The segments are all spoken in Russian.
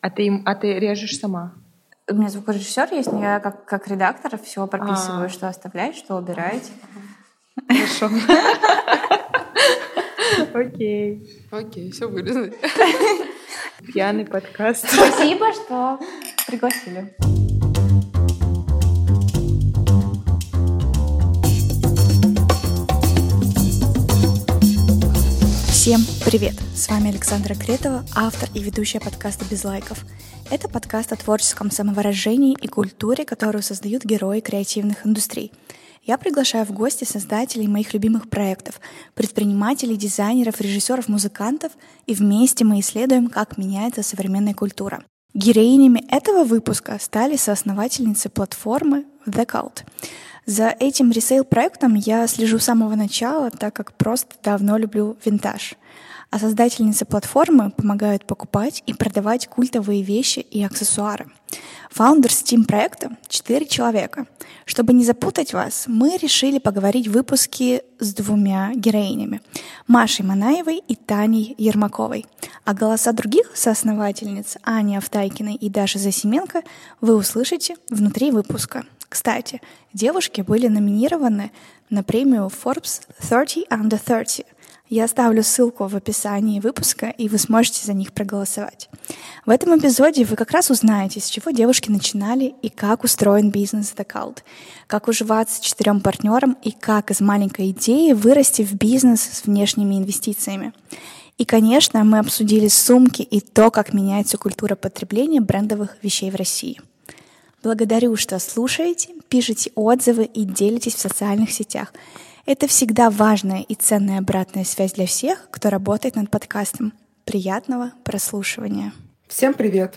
А ты, а ты режешь сама? У меня звукорежиссер есть, но я как, как редактор все прописываю, а. что оставлять, что убирать. Хорошо. Окей. Окей, все вырезано. Пьяный подкаст. Спасибо, что пригласили. Всем привет! С вами Александра Кретова, автор и ведущая подкаста «Без лайков». Это подкаст о творческом самовыражении и культуре, которую создают герои креативных индустрий. Я приглашаю в гости создателей моих любимых проектов, предпринимателей, дизайнеров, режиссеров, музыкантов, и вместе мы исследуем, как меняется современная культура. Героинями этого выпуска стали соосновательницы платформы The Cult — за этим ресейл-проектом я слежу с самого начала, так как просто давно люблю винтаж. А создательницы платформы помогают покупать и продавать культовые вещи и аксессуары. Фаундер Steam проекта — четыре человека. Чтобы не запутать вас, мы решили поговорить в выпуске с двумя героинями — Машей Манаевой и Таней Ермаковой. А голоса других соосновательниц Ани Автайкиной и Даши Засименко вы услышите внутри выпуска. Кстати, девушки были номинированы на премию Forbes 30 Under 30. Я оставлю ссылку в описании выпуска, и вы сможете за них проголосовать. В этом эпизоде вы как раз узнаете, с чего девушки начинали и как устроен бизнес The Cult, как уживаться четырем партнерам и как из маленькой идеи вырасти в бизнес с внешними инвестициями. И, конечно, мы обсудили сумки и то, как меняется культура потребления брендовых вещей в России. Благодарю, что слушаете, пишите отзывы и делитесь в социальных сетях. Это всегда важная и ценная обратная связь для всех, кто работает над подкастом. Приятного прослушивания. Всем привет!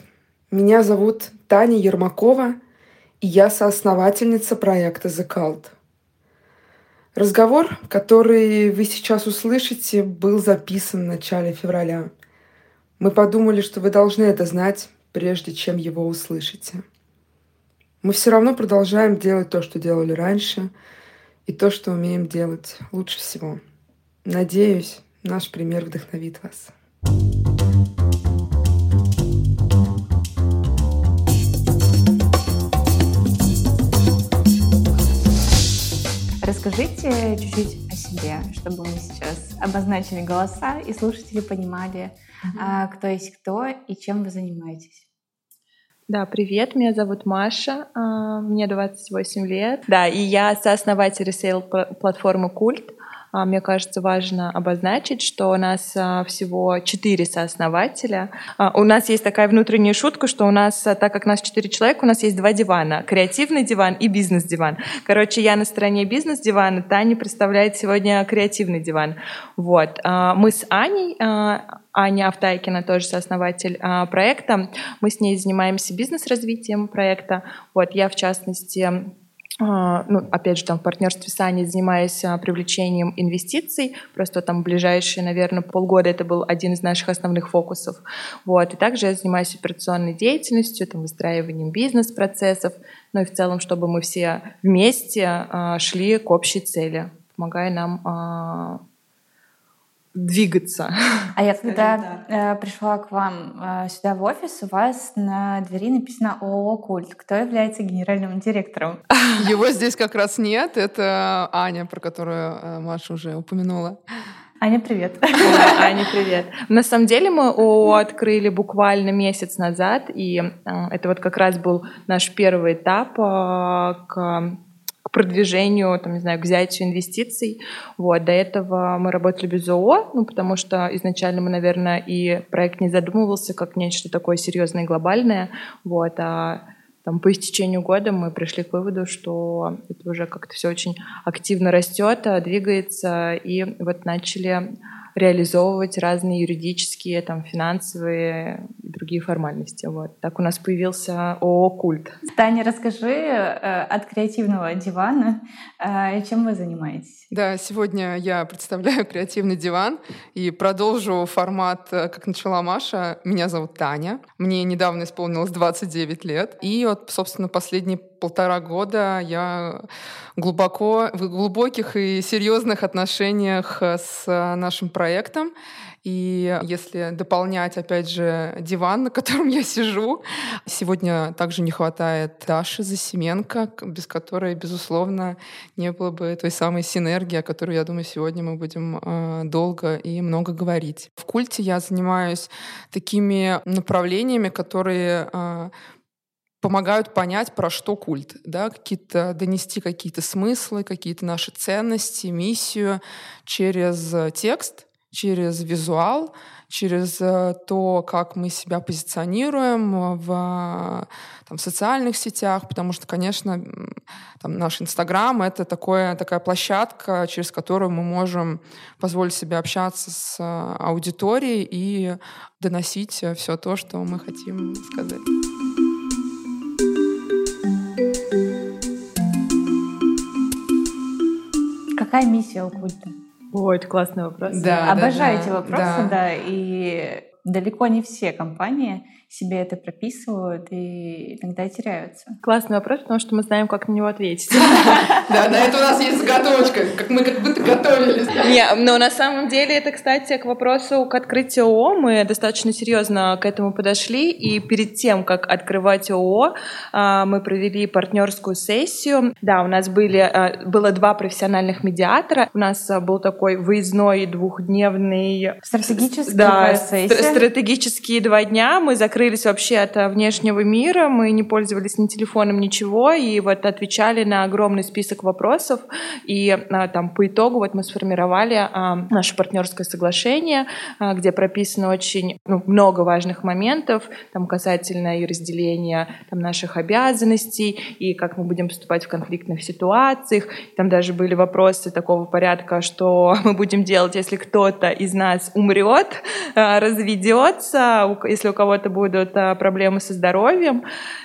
Меня зовут Таня Ермакова, и я соосновательница проекта The Cult. Разговор, который вы сейчас услышите, был записан в начале февраля. Мы подумали, что вы должны это знать, прежде чем его услышите мы все равно продолжаем делать то, что делали раньше, и то, что умеем делать лучше всего. Надеюсь, наш пример вдохновит вас. Расскажите чуть-чуть о себе, чтобы мы сейчас обозначили голоса и слушатели понимали, mm-hmm. кто есть кто и чем вы занимаетесь. Да, привет, меня зовут Маша, а, мне 28 лет. Да, и я сооснователь ресейл-платформы Культ. А, мне кажется, важно обозначить, что у нас а, всего четыре сооснователя. А, у нас есть такая внутренняя шутка, что у нас, так как нас четыре человека, у нас есть два дивана. Креативный диван и бизнес-диван. Короче, я на стороне бизнес-дивана, Таня представляет сегодня креативный диван. Вот. Мы с Аней, Аня Автайкина, тоже сооснователь проекта, мы с ней занимаемся бизнес-развитием проекта. Вот. Я, в частности, а, ну, опять же, там в партнерстве с Аней занимаюсь а, привлечением инвестиций. Просто там ближайшие, наверное, полгода это был один из наших основных фокусов. Вот. И также я занимаюсь операционной деятельностью, там, выстраиванием бизнес-процессов, ну и в целом, чтобы мы все вместе а, шли к общей цели, помогая нам двигаться. А я когда э, пришла к вам э, сюда в офис, у вас на двери написано ООО «Культ». Кто является генеральным директором? Его здесь как раз нет. Это Аня, про которую э, Маша уже упомянула. Аня, привет. Аня, привет. На самом деле мы ООО открыли буквально месяц назад, и э, это вот как раз был наш первый этап э, к продвижению, там, не знаю, к взятию инвестиций. Вот. До этого мы работали без ООО, ну, потому что изначально мы, наверное, и проект не задумывался как нечто такое серьезное и глобальное. Вот. А там, по истечению года мы пришли к выводу, что это уже как-то все очень активно растет, двигается, и вот начали реализовывать разные юридические, там, финансовые и другие формальности. Вот. Так у нас появился ООО «Культ». Таня, расскажи э, от креативного дивана, э, чем вы занимаетесь? Да, сегодня я представляю креативный диван и продолжу формат, э, как начала Маша. Меня зовут Таня. Мне недавно исполнилось 29 лет. И вот, собственно, последние полтора года я глубоко, в глубоких и серьезных отношениях с нашим проектом. И если дополнять, опять же, диван, на котором я сижу, сегодня также не хватает Даши Засименко, без которой, безусловно, не было бы той самой синергии, о которой, я думаю, сегодня мы будем э, долго и много говорить. В культе я занимаюсь такими направлениями, которые э, помогают понять, про что культ, да, какие-то донести какие-то смыслы, какие-то наши ценности, миссию через текст, через визуал, через э, то, как мы себя позиционируем в там, социальных сетях, потому что, конечно, там, наш Инстаграм — это такое, такая площадка, через которую мы можем позволить себе общаться с аудиторией и доносить все то, что мы хотим сказать. Какая миссия у культа? Ой, это классный вопрос. Да, Обожаю да, эти вопросы, да. да. И далеко не все компании себе это прописывают и иногда теряются. Классный вопрос, потому что мы знаем, как на него ответить. Да, на это у нас есть заготовочка, как мы как будто готовились. Не, но на самом деле это, кстати, к вопросу к открытию ООО мы достаточно серьезно к этому подошли, и перед тем, как открывать ООО, а, мы провели партнерскую сессию. Да, у нас были, а, было два профессиональных медиатора. У нас а, был такой выездной двухдневный... Стратегический да, стратегические два дня. Мы закрыли закрылись вообще от э, внешнего мира, мы не пользовались ни телефоном, ничего, и вот отвечали на огромный список вопросов, и а, там по итогу вот мы сформировали а, наше партнерское соглашение, где прописано очень ну, много важных моментов, там касательно и разделения там, наших обязанностей, и как мы будем поступать в конфликтных ситуациях. Там даже были вопросы такого порядка, что мы будем делать, если кто-то из нас умрет, разведется, если у кого-то будет будут а, проблемы со здоровьем,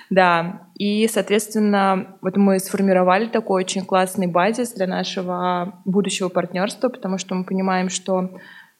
да. И, соответственно, вот мы сформировали такой очень классный базис для нашего будущего партнерства, потому что мы понимаем, что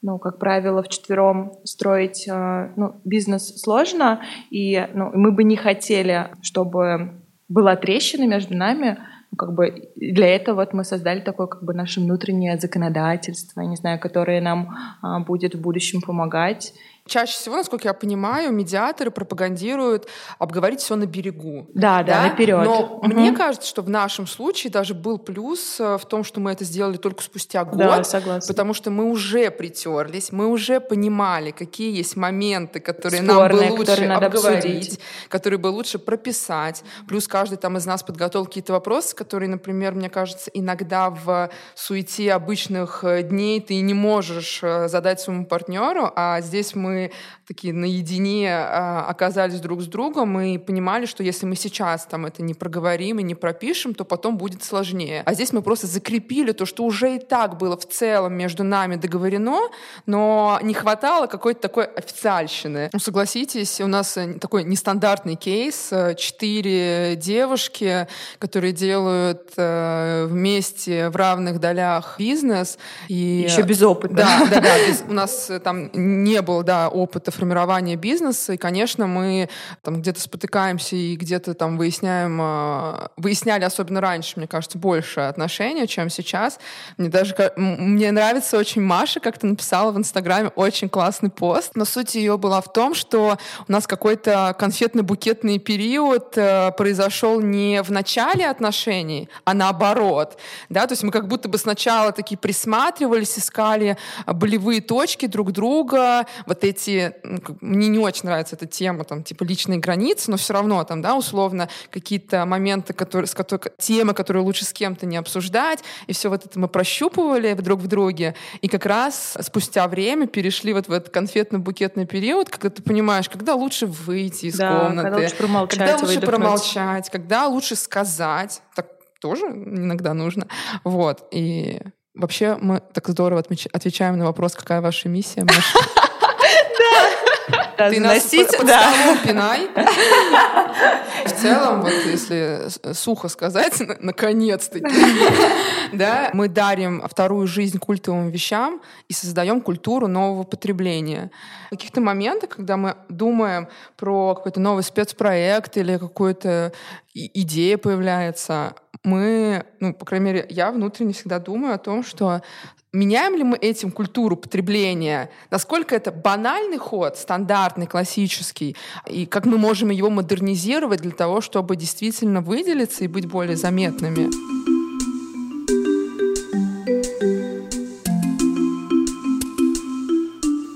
ну, как правило, в четвером строить а, ну, бизнес сложно, и ну, мы бы не хотели, чтобы была трещина между нами, ну, как бы для этого вот мы создали такое как бы наше внутреннее законодательство, не знаю, которое нам а, будет в будущем помогать чаще всего, насколько я понимаю, медиаторы пропагандируют обговорить все на берегу. Да, да, да наперед. Но угу. мне кажется, что в нашем случае даже был плюс э, в том, что мы это сделали только спустя год. Да, согласна. Потому что мы уже притерлись, мы уже понимали, какие есть моменты, которые Спорные, нам бы лучше надо обговорить, обсудить. которые бы лучше прописать. Плюс каждый там из нас подготовил какие-то вопросы, которые, например, мне кажется, иногда в суете обычных э, дней ты не можешь э, задать своему партнеру, а здесь мы мы такие наедине а, оказались друг с другом и понимали, что если мы сейчас там это не проговорим и не пропишем, то потом будет сложнее. А здесь мы просто закрепили то, что уже и так было в целом между нами договорено, но не хватало какой-то такой официальщины. Ну, согласитесь, у нас э, такой нестандартный кейс. Э, четыре девушки, которые делают э, вместе в равных долях бизнес. И... Еще без опыта. Да, да, да. Без... У нас там не было, да, опыта формирования бизнеса, и, конечно, мы там где-то спотыкаемся и где-то там выясняем, а, выясняли, особенно раньше, мне кажется, больше отношения, чем сейчас. Мне даже, мне нравится очень Маша, как-то написала в Инстаграме очень классный пост, но суть ее была в том, что у нас какой-то конфетно-букетный период э, произошел не в начале отношений, а наоборот, да, то есть мы как будто бы сначала такие присматривались, искали болевые точки друг друга, вот эти мне не очень нравится эта тема, там, типа, личные границы, но все равно там, да, условно, какие-то моменты, которые, с которых, темы, которые лучше с кем-то не обсуждать, и все вот это мы прощупывали друг в друге, и как раз спустя время перешли вот в этот конфетно-букетный период, когда ты понимаешь, когда лучше выйти из да, комнаты, когда лучше промолчать, когда лучше промолчать, когда лучше сказать, так тоже иногда нужно, вот, и Вообще, мы так здорово отвечаем на вопрос, какая ваша миссия, Маша. Ты под, да. под пинай. В целом, вот если сухо сказать, наконец-таки, да, мы дарим вторую жизнь культовым вещам и создаем культуру нового потребления. Каких-то моментах, когда мы думаем про какой-то новый спецпроект или какую-то идея появляется, мы, ну, по крайней мере, я внутренне всегда думаю о том, что меняем ли мы этим культуру потребления, насколько это банальный ход, стандартный, классический, и как мы можем его модернизировать для того, чтобы действительно выделиться и быть более заметными.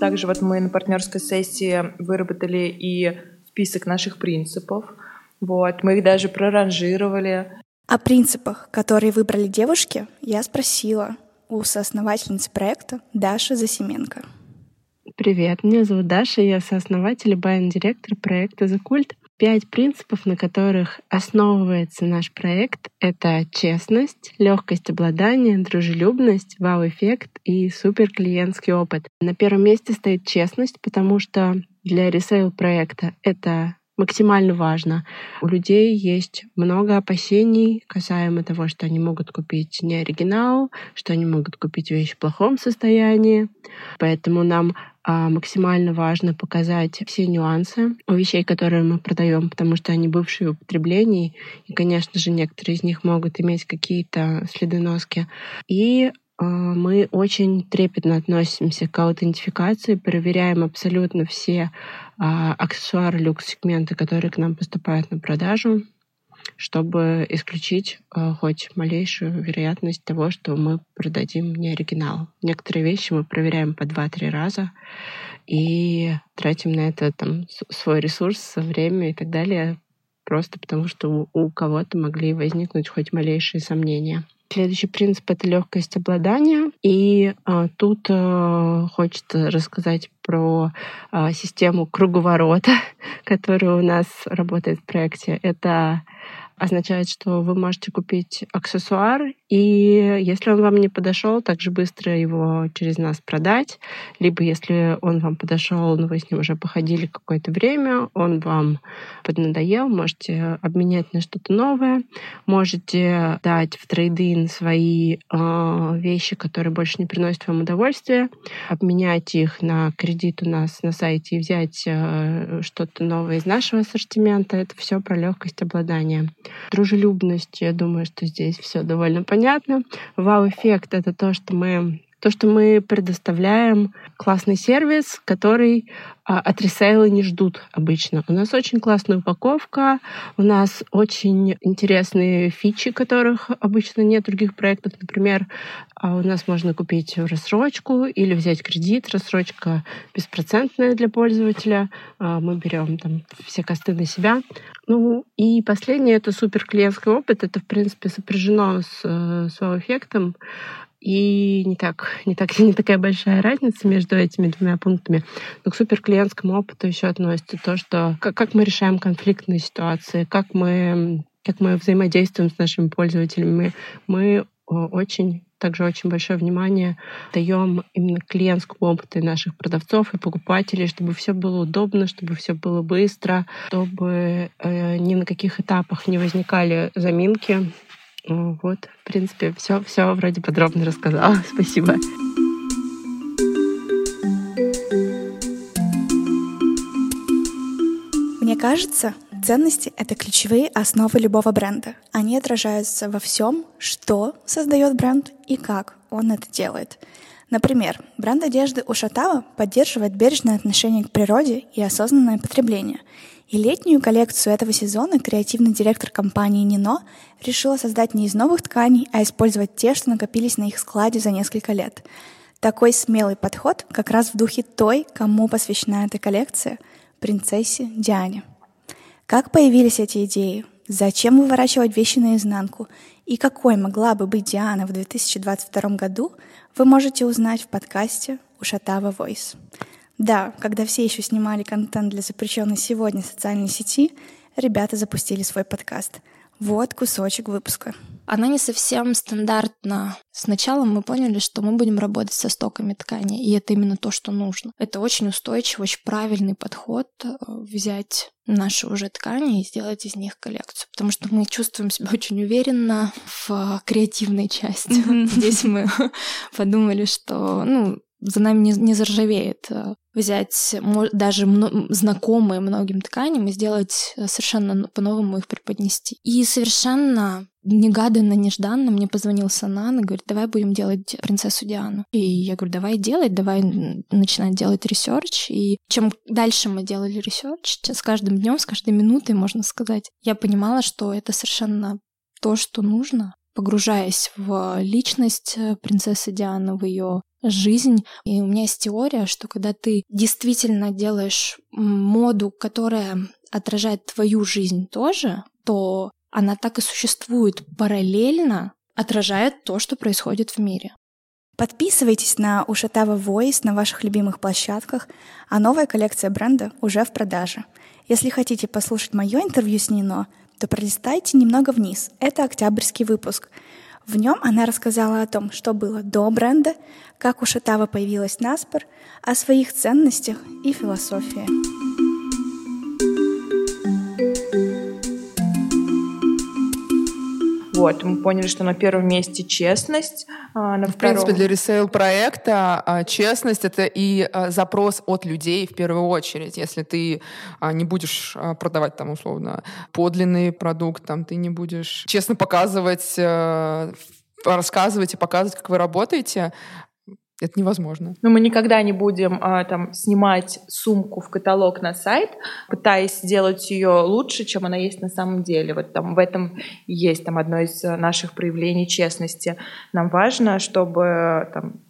Также вот мы на партнерской сессии выработали и список наших принципов. Вот, мы их даже проранжировали. О принципах, которые выбрали девушки, я спросила у соосновательницы проекта Даши Засименко. Привет, меня зовут Даша, я сооснователь и buying-директор проекта «The Cultt». Пять принципов, на которых основывается наш проект, это честность, легкость обладания, дружелюбность, вау-эффект и супер клиентский опыт. На первом месте стоит честность, потому что для ресейл проекта это максимально важно. У людей есть много опасений касаемо того, что они могут купить не оригинал, что они могут купить вещь в плохом состоянии. Поэтому нам а, максимально важно показать все нюансы у вещей, которые мы продаем, потому что они бывшие в употреблении, и, конечно же, некоторые из них могут иметь какие-то следы носки. И мы очень трепетно относимся к аутентификации, проверяем абсолютно все а, аксессуары люкс-сегмента, которые к нам поступают на продажу, чтобы исключить а, хоть малейшую вероятность того, что мы продадим не оригинал. Некоторые вещи мы проверяем по два-три раза и тратим на это там свой ресурс, время и так далее, просто потому что у кого-то могли возникнуть хоть малейшие сомнения. Следующий принцип — это легкость обладания. И а, тут а, хочется рассказать про а, систему круговорота, которая у нас работает в проекте. Это означает, что вы можете купить аксессуар, и если он вам не подошел, также быстро его через нас продать. Либо если он вам подошел, но вы с ним уже походили какое-то время, он вам поднадоел, можете обменять на что-то новое, можете дать в трейдин свои э, вещи, которые больше не приносят вам удовольствия, обменять их на кредит у нас на сайте и взять э, что-то новое из нашего ассортимента. Это все про легкость обладания. Дружелюбность, я думаю, что здесь все довольно понятно. Вау-эффект — это то, что мы то, что мы предоставляем классный сервис, который а, от ресейла не ждут обычно. У нас очень классная упаковка, у нас очень интересные фичи, которых обычно нет в других проектах. Например, а, у нас можно купить рассрочку или взять кредит. Рассрочка беспроцентная для пользователя. А, мы берем там все косты на себя. Ну и последнее — это супер клиентский опыт. Это, в принципе, сопряжено с, э, с вау-эффектом. И не так, не так, не такая большая разница между этими двумя пунктами. Но к суперклиентскому опыту еще относится то, что как, как мы решаем конфликтные ситуации, как мы, как мы взаимодействуем с нашими пользователями. Мы очень также очень большое внимание даем именно клиентскому опыту наших продавцов и покупателей, чтобы все было удобно, чтобы все было быстро, чтобы э, ни на каких этапах не возникали заминки, вот, в принципе, все, все вроде подробно рассказала. Спасибо. Мне кажется, ценности — это ключевые основы любого бренда. Они отражаются во всем, что создает бренд и как он это делает. Например, бренд одежды Ушатава поддерживает бережное отношение к природе и осознанное потребление — и летнюю коллекцию этого сезона креативный директор компании Нино решила создать не из новых тканей, а использовать те, что накопились на их складе за несколько лет. Такой смелый подход как раз в духе той, кому посвящена эта коллекция — принцессе Диане. Как появились эти идеи? Зачем выворачивать вещи наизнанку? И какой могла бы быть Диана в 2022 году, вы можете узнать в подкасте «Ушатава Voice». Да, когда все еще снимали контент для запрещенной сегодня социальной сети, ребята запустили свой подкаст. Вот кусочек выпуска. Она не совсем стандартна. Сначала мы поняли, что мы будем работать со стоками ткани, и это именно то, что нужно. Это очень устойчивый, очень правильный подход э, взять наши уже ткани и сделать из них коллекцию. Потому что мы чувствуем себя очень уверенно в креативной части. Здесь мы подумали, что ну, за нами не, не заржавеет э, взять даже знакомые многим тканям и сделать э, совершенно по-новому их преподнести. И совершенно негаданно, нежданно мне позвонил Санан и говорит, давай будем делать принцессу Диану. И я говорю, давай делать, давай начинать делать research. И чем дальше мы делали research, с каждым днем, с каждой минутой, можно сказать, я понимала, что это совершенно то, что нужно, погружаясь в личность э, принцессы Дианы, в ее жизнь. И у меня есть теория, что когда ты действительно делаешь моду, которая отражает твою жизнь тоже, то она так и существует параллельно, отражает то, что происходит в мире. Подписывайтесь на Ушатава Voice на ваших любимых площадках, а новая коллекция бренда уже в продаже. Если хотите послушать мое интервью с Нино, то пролистайте немного вниз. Это октябрьский выпуск. В нем она рассказала о том, что было до бренда, как Ушатава появилась на спор, о своих ценностях и философии. Вот, мы поняли, что на первом месте честность, а на В втором... принципе, для ресейл проекта а, честность — это и а, запрос от людей в первую очередь. Если ты а, не будешь продавать там условно подлинный продукт, там ты не будешь честно показывать э, рассказывать и показывать, как вы работаете, это невозможно. Но мы никогда не будем а, там снимать сумку в каталог на сайт, пытаясь сделать ее лучше, чем она есть на самом деле. Вот там в этом есть там одно из наших проявлений честности. Нам важно, чтобы там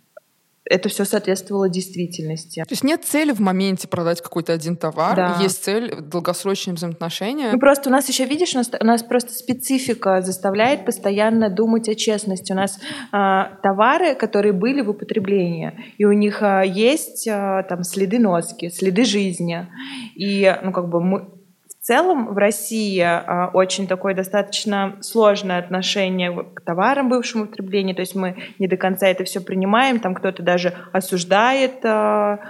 это все соответствовало действительности. То есть нет цели в моменте продать какой-то один товар, Да. есть цель долгосрочные взаимоотношения. Ну просто у нас еще, видишь, у нас, у нас просто специфика заставляет постоянно думать о честности. У нас а, товары, которые были в употреблении, и у них а, есть а, там следы носки, следы жизни. И ну как бы мы целом в России а, очень такое достаточно сложное отношение к товарам бывшему употреблению. То есть мы не до конца это все принимаем. Там кто-то даже осуждает а,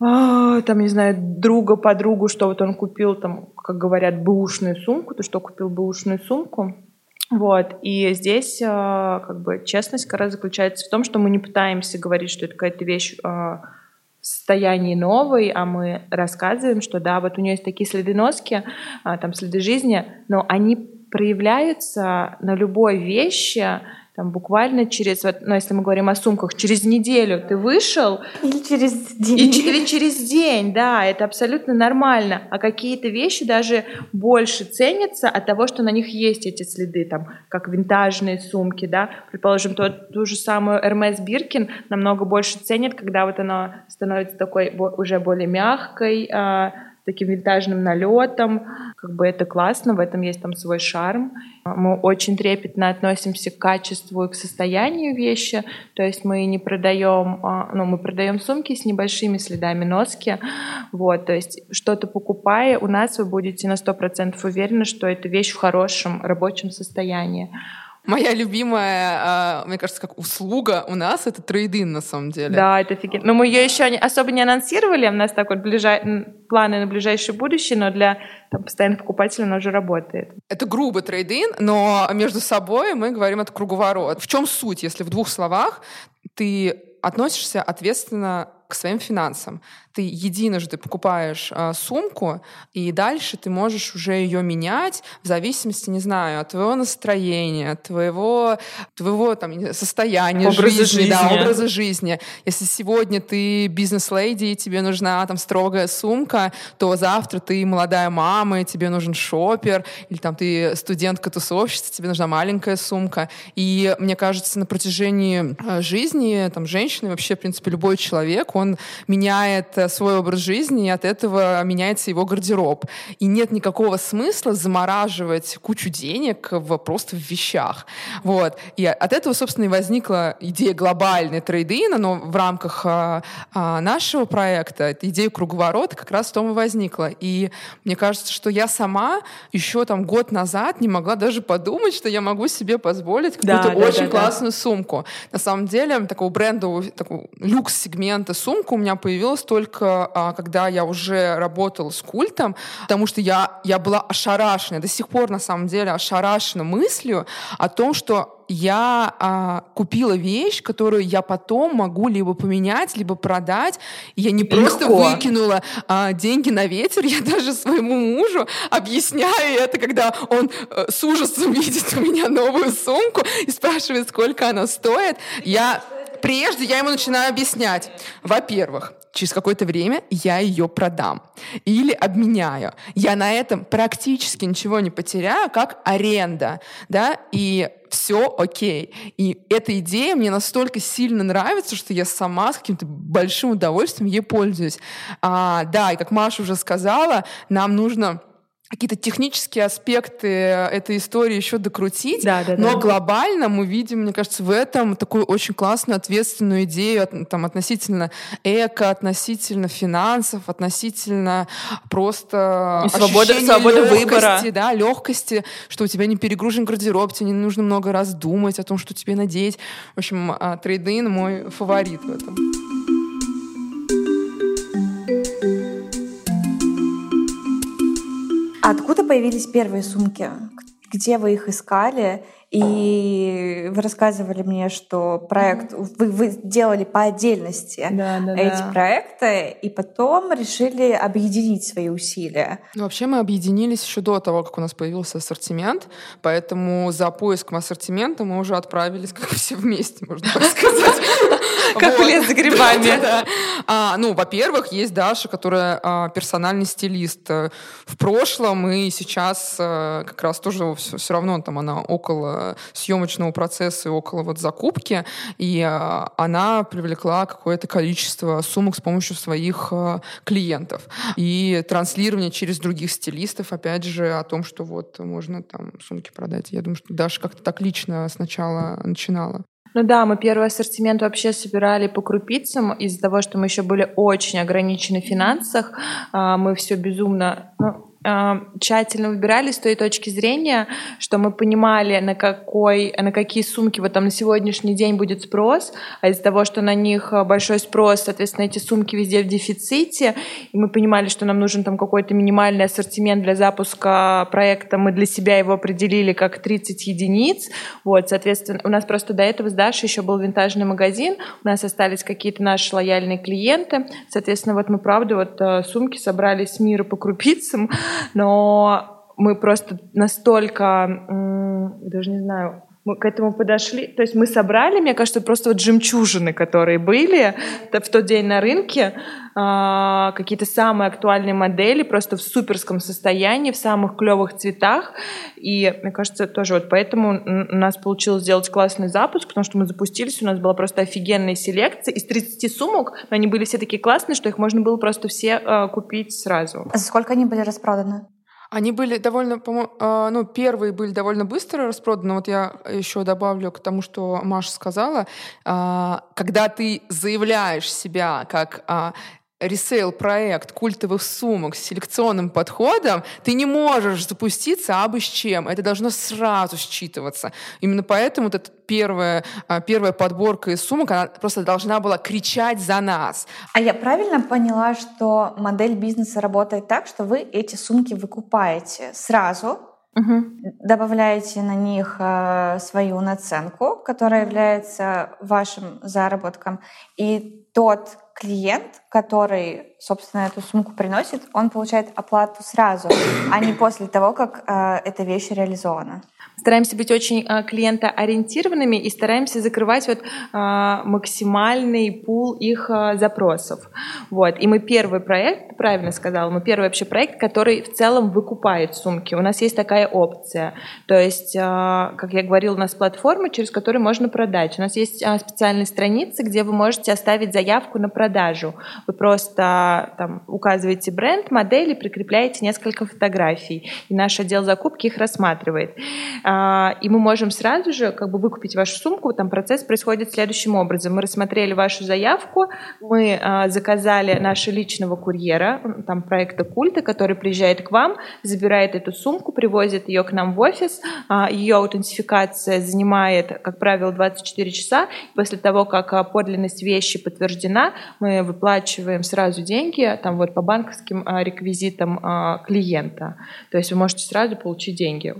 а, там, не знаю, друга, подругу, что вот он купил, там, как говорят, бэушную сумку, то что купил бэушную сумку. Вот. И здесь а, как бы честность как раз заключается в том, что мы не пытаемся говорить, что это какая-то вещь а, состоянии новой, а мы рассказываем, что да, вот у нее есть такие следы носки, а, там следы жизни, но они проявляются на любой вещи, там буквально через, ну, если мы говорим о сумках, через неделю ты вышел, Или через и день. ч- или через день, да, это абсолютно нормально. А какие-то вещи даже больше ценятся от того, что на них есть эти следы, там, как винтажные сумки, да. Предположим, тот, ту же самую Hermes Birkin намного больше ценят, когда вот она становится такой уже более мягкой, а, таким винтажным налетом. Как бы это классно, в этом есть там свой шарм. Мы очень трепетно относимся к качеству и к состоянию вещи. То есть мы не продаем, а, ну, мы продаем сумки с небольшими следами носки. Вот, то есть что-то покупая, у нас вы будете на 100% уверены, что эта вещь в хорошем рабочем состоянии. Моя любимая, а, мне кажется, как услуга у нас это трейдин на самом деле. Да, это офигенно. Но мы ее еще особо не анонсировали. У нас так вот ближай- планы на ближайшее будущее, но для там, постоянных покупателей она уже работает. Это грубый трейдин, но между собой мы говорим это круговорот. В чем суть, если в двух словах ты относишься ответственно к своим финансам. Ты единожды покупаешь а, сумку, и дальше ты можешь уже ее менять в зависимости, не знаю, от твоего настроения, от твоего, твоего там, состояния Образа жизни, да, жизни. образа жизни. Если сегодня ты бизнес-леди, и тебе нужна там строгая сумка, то завтра ты молодая мама, и тебе нужен шопер, или там ты студентка-тусовщица, тебе нужна маленькая сумка. И мне кажется, на протяжении э, жизни там женщины, вообще, в принципе, любой человек, он меняет э, свой образ жизни, и от этого меняется его гардероб. И нет никакого смысла замораживать кучу денег в, просто в вещах. Вот. И от этого, собственно, и возникла идея глобальной трейдина, но в рамках а, а, нашего проекта эта идея круговорота как раз в том и возникла. И мне кажется, что я сама еще там год назад не могла даже подумать, что я могу себе позволить Да, какую-то да, очень да, да. классную сумку. На самом деле, такого брендового такого люкс-сегмента сумка у меня появилась только только а, когда я уже работала с культом, потому что я, я была ошарашена, до сих пор на самом деле ошарашена мыслью о том, что я а, купила вещь, которую я потом могу либо поменять, либо продать. Я не просто Легко. выкинула а, деньги на ветер, я даже своему мужу объясняю это, когда он а, с ужасом видит у меня новую сумку и спрашивает, сколько она стоит. Я прежде я ему начинаю объяснять. Во-первых, через какое-то время я ее продам или обменяю. Я на этом практически ничего не потеряю, как аренда, да, и все окей. И эта идея мне настолько сильно нравится, что я сама с каким-то большим удовольствием ей пользуюсь. А, да, и как Маша уже сказала, нам нужно какие-то технические аспекты этой истории еще докрутить, да, да, но да. глобально мы видим, мне кажется, в этом такую очень классную ответственную идею там, относительно эко, относительно финансов, относительно просто И свобода, свобода легкости, выбора. Да, легкости, что у тебя не перегружен гардероб, тебе не нужно много раз думать о том, что тебе надеть. В общем, а, трейдин мой фаворит в этом. Откуда появились первые сумки? Где вы их искали? И вы рассказывали мне, что проект вы, вы делали по отдельности да, да, эти да. проекты, и потом решили объединить свои усилия. Ну, вообще мы объединились еще до того, как у нас появился ассортимент, поэтому за поиском ассортимента мы уже отправились как все вместе, можно так сказать. Как лес за грибами. А, ну, во-первых, есть Даша, которая а, персональный стилист. В прошлом и сейчас а, как раз тоже все равно там она около съемочного процесса и около вот закупки, и она привлекла какое-то количество сумок с помощью своих клиентов. И транслирование через других стилистов, опять же, о том, что вот можно там сумки продать. Я думаю, что Даша как-то так лично сначала начинала. Ну да, мы первый ассортимент вообще собирали по крупицам из-за того, что мы еще были очень ограничены в финансах. А, мы все безумно, ну, тщательно выбирали с той точки зрения, что мы понимали, на, какой, на какие сумки вот там на сегодняшний день будет спрос, а из-за того, что на них а, большой спрос, соответственно, эти сумки везде в дефиците, и мы понимали, что нам нужен там какой-то минимальный ассортимент для запуска проекта, мы для себя его определили как 30 единиц, вот, соответственно, у нас просто до этого с Дашей еще был винтажный магазин, у нас остались какие-то наши лояльные клиенты, соответственно, вот мы, правда, вот а, сумки собрали с мира по крупицам, но мы просто настолько, даже не знаю, мы к этому подошли, то есть мы собрали, мне кажется, просто вот жемчужины, которые были в тот день на рынке, а, какие-то самые актуальные модели, просто в суперском состоянии, в самых клевых цветах. И мне кажется, тоже вот поэтому у нас получилось сделать классный запуск, потому что мы запустились, у нас была просто офигенная селекция из 30 сумок, но они были все такие классные, что их можно было просто все а, купить сразу. А за сколько они были распроданы? Они были довольно, по ну, первые были довольно быстро распроданы. Вот я еще добавлю к тому, что Маша сказала. Когда ты заявляешь себя как ресейл-проект культовых сумок с селекционным подходом, ты не можешь запуститься абы с чем. Это должно сразу считываться. Именно поэтому вот эта первая, а, первая подборка из сумок, она просто должна была кричать за нас. А я правильно поняла, что модель бизнеса работает так, что вы эти сумки выкупаете сразу, Угу. Добавляете на них э, свою наценку, которая является вашим заработком, и тот клиент, который, собственно, эту сумку приносит, он получает оплату сразу, а не после того, как э, эта вещь реализована. Стараемся быть очень э, клиентоориентированными и стараемся закрывать вот, э, максимальный пул их э, запросов. Вот. И мы первый проект, правильно сказала, мы первый вообще проект, который в целом выкупает сумки. У нас есть такая опция. То есть, как я говорила, у нас платформа, через которую можно продать. У нас есть специальные страницы, где вы можете оставить заявку на продажу. Вы просто там, указываете бренд, модель и прикрепляете несколько фотографий. И наш отдел закупки их рассматривает. А, и мы можем сразу же как бы выкупить вашу сумку. Там процесс происходит следующим образом. Мы рассмотрели вашу заявку, мы а, заказали нашего личного курьера, там проекта Культа, который приезжает к вам, забирает эту сумку, привозит ее к нам в офис. А, ее аутентификация занимает, как правило, 24 часа. После того, как подлинность вещи подтверждена, мы выплачиваем сразу деньги там вот по банковским реквизитам клиента. То есть вы можете сразу получить деньги.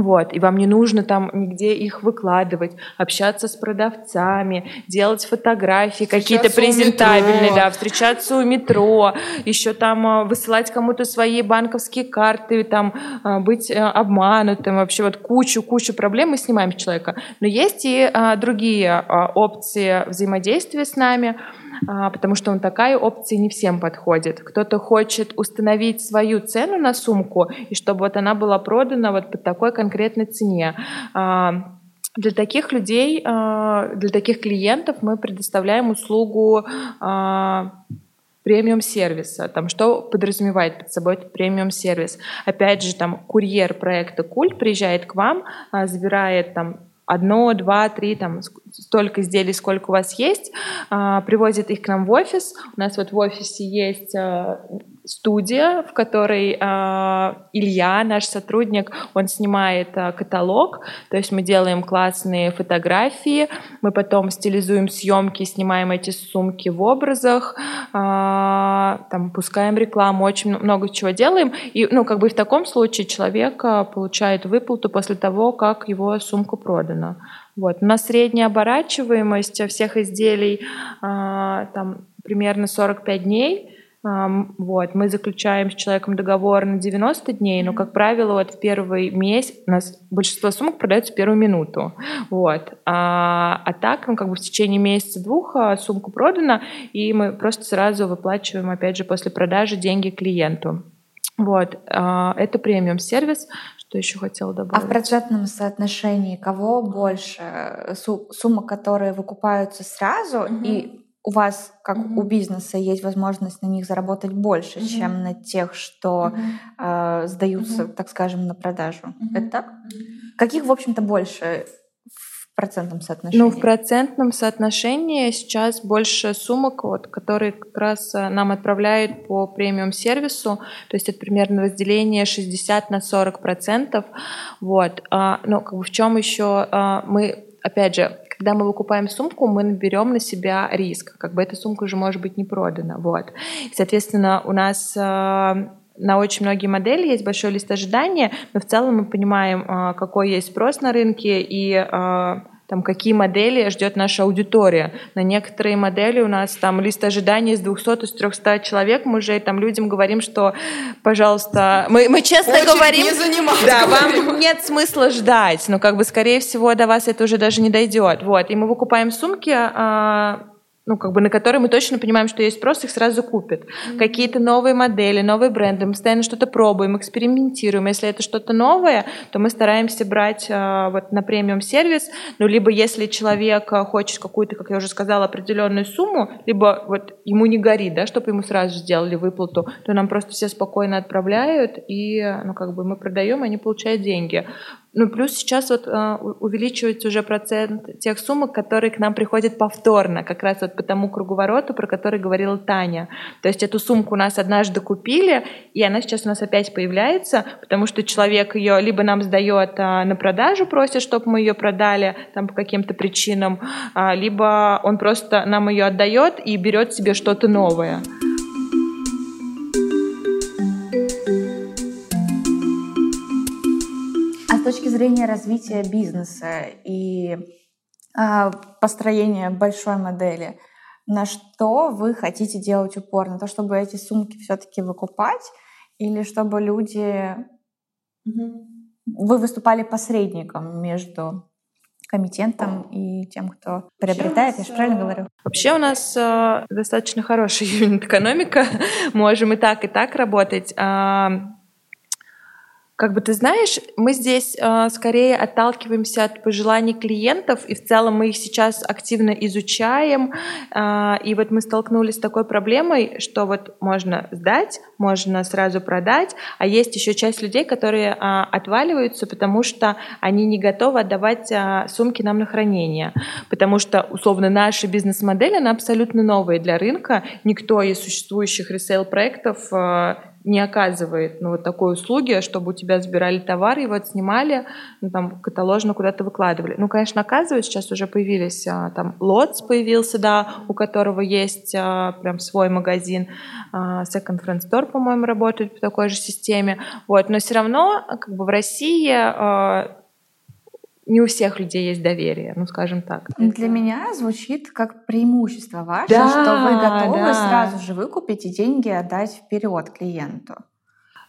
Вот, и вам не нужно там нигде их выкладывать, общаться с продавцами, делать фотографии какие-то презентабельные, да, встречаться у метро, еще там а, высылать кому-то свои банковские карты, там а, быть э, обманутым, вообще вот кучу-кучу проблем мы снимаем с человека. Но есть и а, другие опции взаимодействия с нами. А, потому что он такая опция не всем подходит. Кто-то хочет установить свою цену на сумку, и чтобы вот она была продана вот по такой конкретной цене. А, для таких людей, а, для таких клиентов мы предоставляем услугу премиум сервиса. Там что подразумевает под собой этот премиум сервис? Опять же, там курьер проекта Культ приезжает к вам, забирает там одно, два, три, там, столько изделий, сколько у вас есть, а, привозит их к нам в офис. У нас вот в офисе есть а, студия, в которой э, Илья, наш сотрудник, он снимает э, каталог, то есть мы делаем классные фотографии, мы потом стилизуем съемки, снимаем эти сумки в образах, э, там пускаем рекламу, очень много чего делаем, и ну как бы в таком случае человек получает выплату после того, как его сумка продана. Вот. У нас средняя оборачиваемость всех изделий э, там примерно 45 дней. Вот, мы заключаем с человеком договор на 90 дней, но, как правило, вот в первый месяц у нас большинство сумок продается в первую минуту. Вот. А, а так, ну, как бы в течение месяца-двух а, сумка продана, и мы просто сразу выплачиваем, опять же, после продажи деньги клиенту. Вот. А, это премиум-сервис. Что еще хотела добавить? А в процентном соотношении кого больше? Суммы, которые выкупаются сразу, угу. и у вас, как mm-hmm. у бизнеса, есть возможность на них заработать больше, mm-hmm. чем на тех, что mm-hmm. э, сдаются, mm-hmm. так скажем, на продажу. Mm-hmm. Это так? Каких, в общем-то, больше в процентном соотношении? Ну, в процентном соотношении сейчас больше сумок, вот, которые как раз э, нам отправляют по премиум-сервису, то есть это примерно разделение 60 на 40 процентов. Вот. А, но как бы в чем еще а, мы опять же, когда мы выкупаем сумку, мы берем на себя риск. Как бы эта сумка уже может быть не продана. Вот. соответственно, у нас э, на очень многие модели есть большой лист ожидания, но в целом мы понимаем, э, какой есть спрос на рынке и э, там, какие модели ждет наша аудитория. На некоторые модели у нас там лист ожидания из 200, из 300 человек. Мы уже там людям говорим, что, пожалуйста, мы, мы честно Очень говорим, не да, вам нет смысла ждать, но как бы скорее всего до вас это уже даже не дойдет. Вот, и мы выкупаем сумки, а, ну, как бы на которые мы точно понимаем, что есть спрос, их сразу купят. Mm-hmm. Какие-то новые модели, новые бренды, мы постоянно что-то пробуем, экспериментируем. Если это что-то новое, то мы стараемся брать э, вот на премиум сервис, ну, либо если человек а, хочет какую-то, как я уже сказала, определенную сумму, либо вот ему не горит, да, чтобы ему сразу сделали выплату, то нам просто все спокойно отправляют, и, ну, как бы мы продаем, они получают деньги. Ну, плюс сейчас вот э, увеличивается уже процент тех сумок, которые к нам приходят повторно, как раз вот по тому круговороту, про который говорила Таня. То есть эту сумку у нас однажды купили, и она сейчас у нас опять появляется, потому что человек ее либо нам сдает э, на продажу, просит, чтобы мы ее продали там по каким-то причинам, э, либо он просто нам ее отдает и берет себе что-то новое. Точки зрения развития бизнеса и э, построения большой модели, на что вы хотите делать упор? На то, чтобы эти сумки все-таки выкупать, или чтобы люди... Угу. Вы выступали посредником между комитентом и тем, кто приобретает, я же правильно говорю? Вообще у нас э, достаточно хорошая юнит-экономика, можем и так, и так работать. Э, как бы ты знаешь, мы здесь э, скорее отталкиваемся от пожеланий клиентов, и в целом мы их сейчас активно изучаем. Э, и вот мы столкнулись с такой проблемой, что вот можно сдать, можно сразу продать, а есть еще часть людей, которые э, отваливаются, потому что они не готовы отдавать э, сумки нам на хранение. Потому что, условно, наша бизнес-модель, она абсолютно новая для рынка. Никто из существующих ресейл-проектов э, не оказывает ну, вот такой услуги, чтобы у тебя забирали товар, его отснимали, ну, там каталожно куда-то выкладывали. Ну, конечно, оказывает, сейчас уже появились, а, там Лотс появился, да, у которого есть а, прям свой магазин, а, Second Friend Store, по-моему, работает по такой же системе, вот, но все равно как бы в России а, не у всех людей есть доверие, ну скажем так. Для меня звучит как преимущество ваше, да, что вы готовы да. сразу же выкупить и деньги отдать вперед клиенту.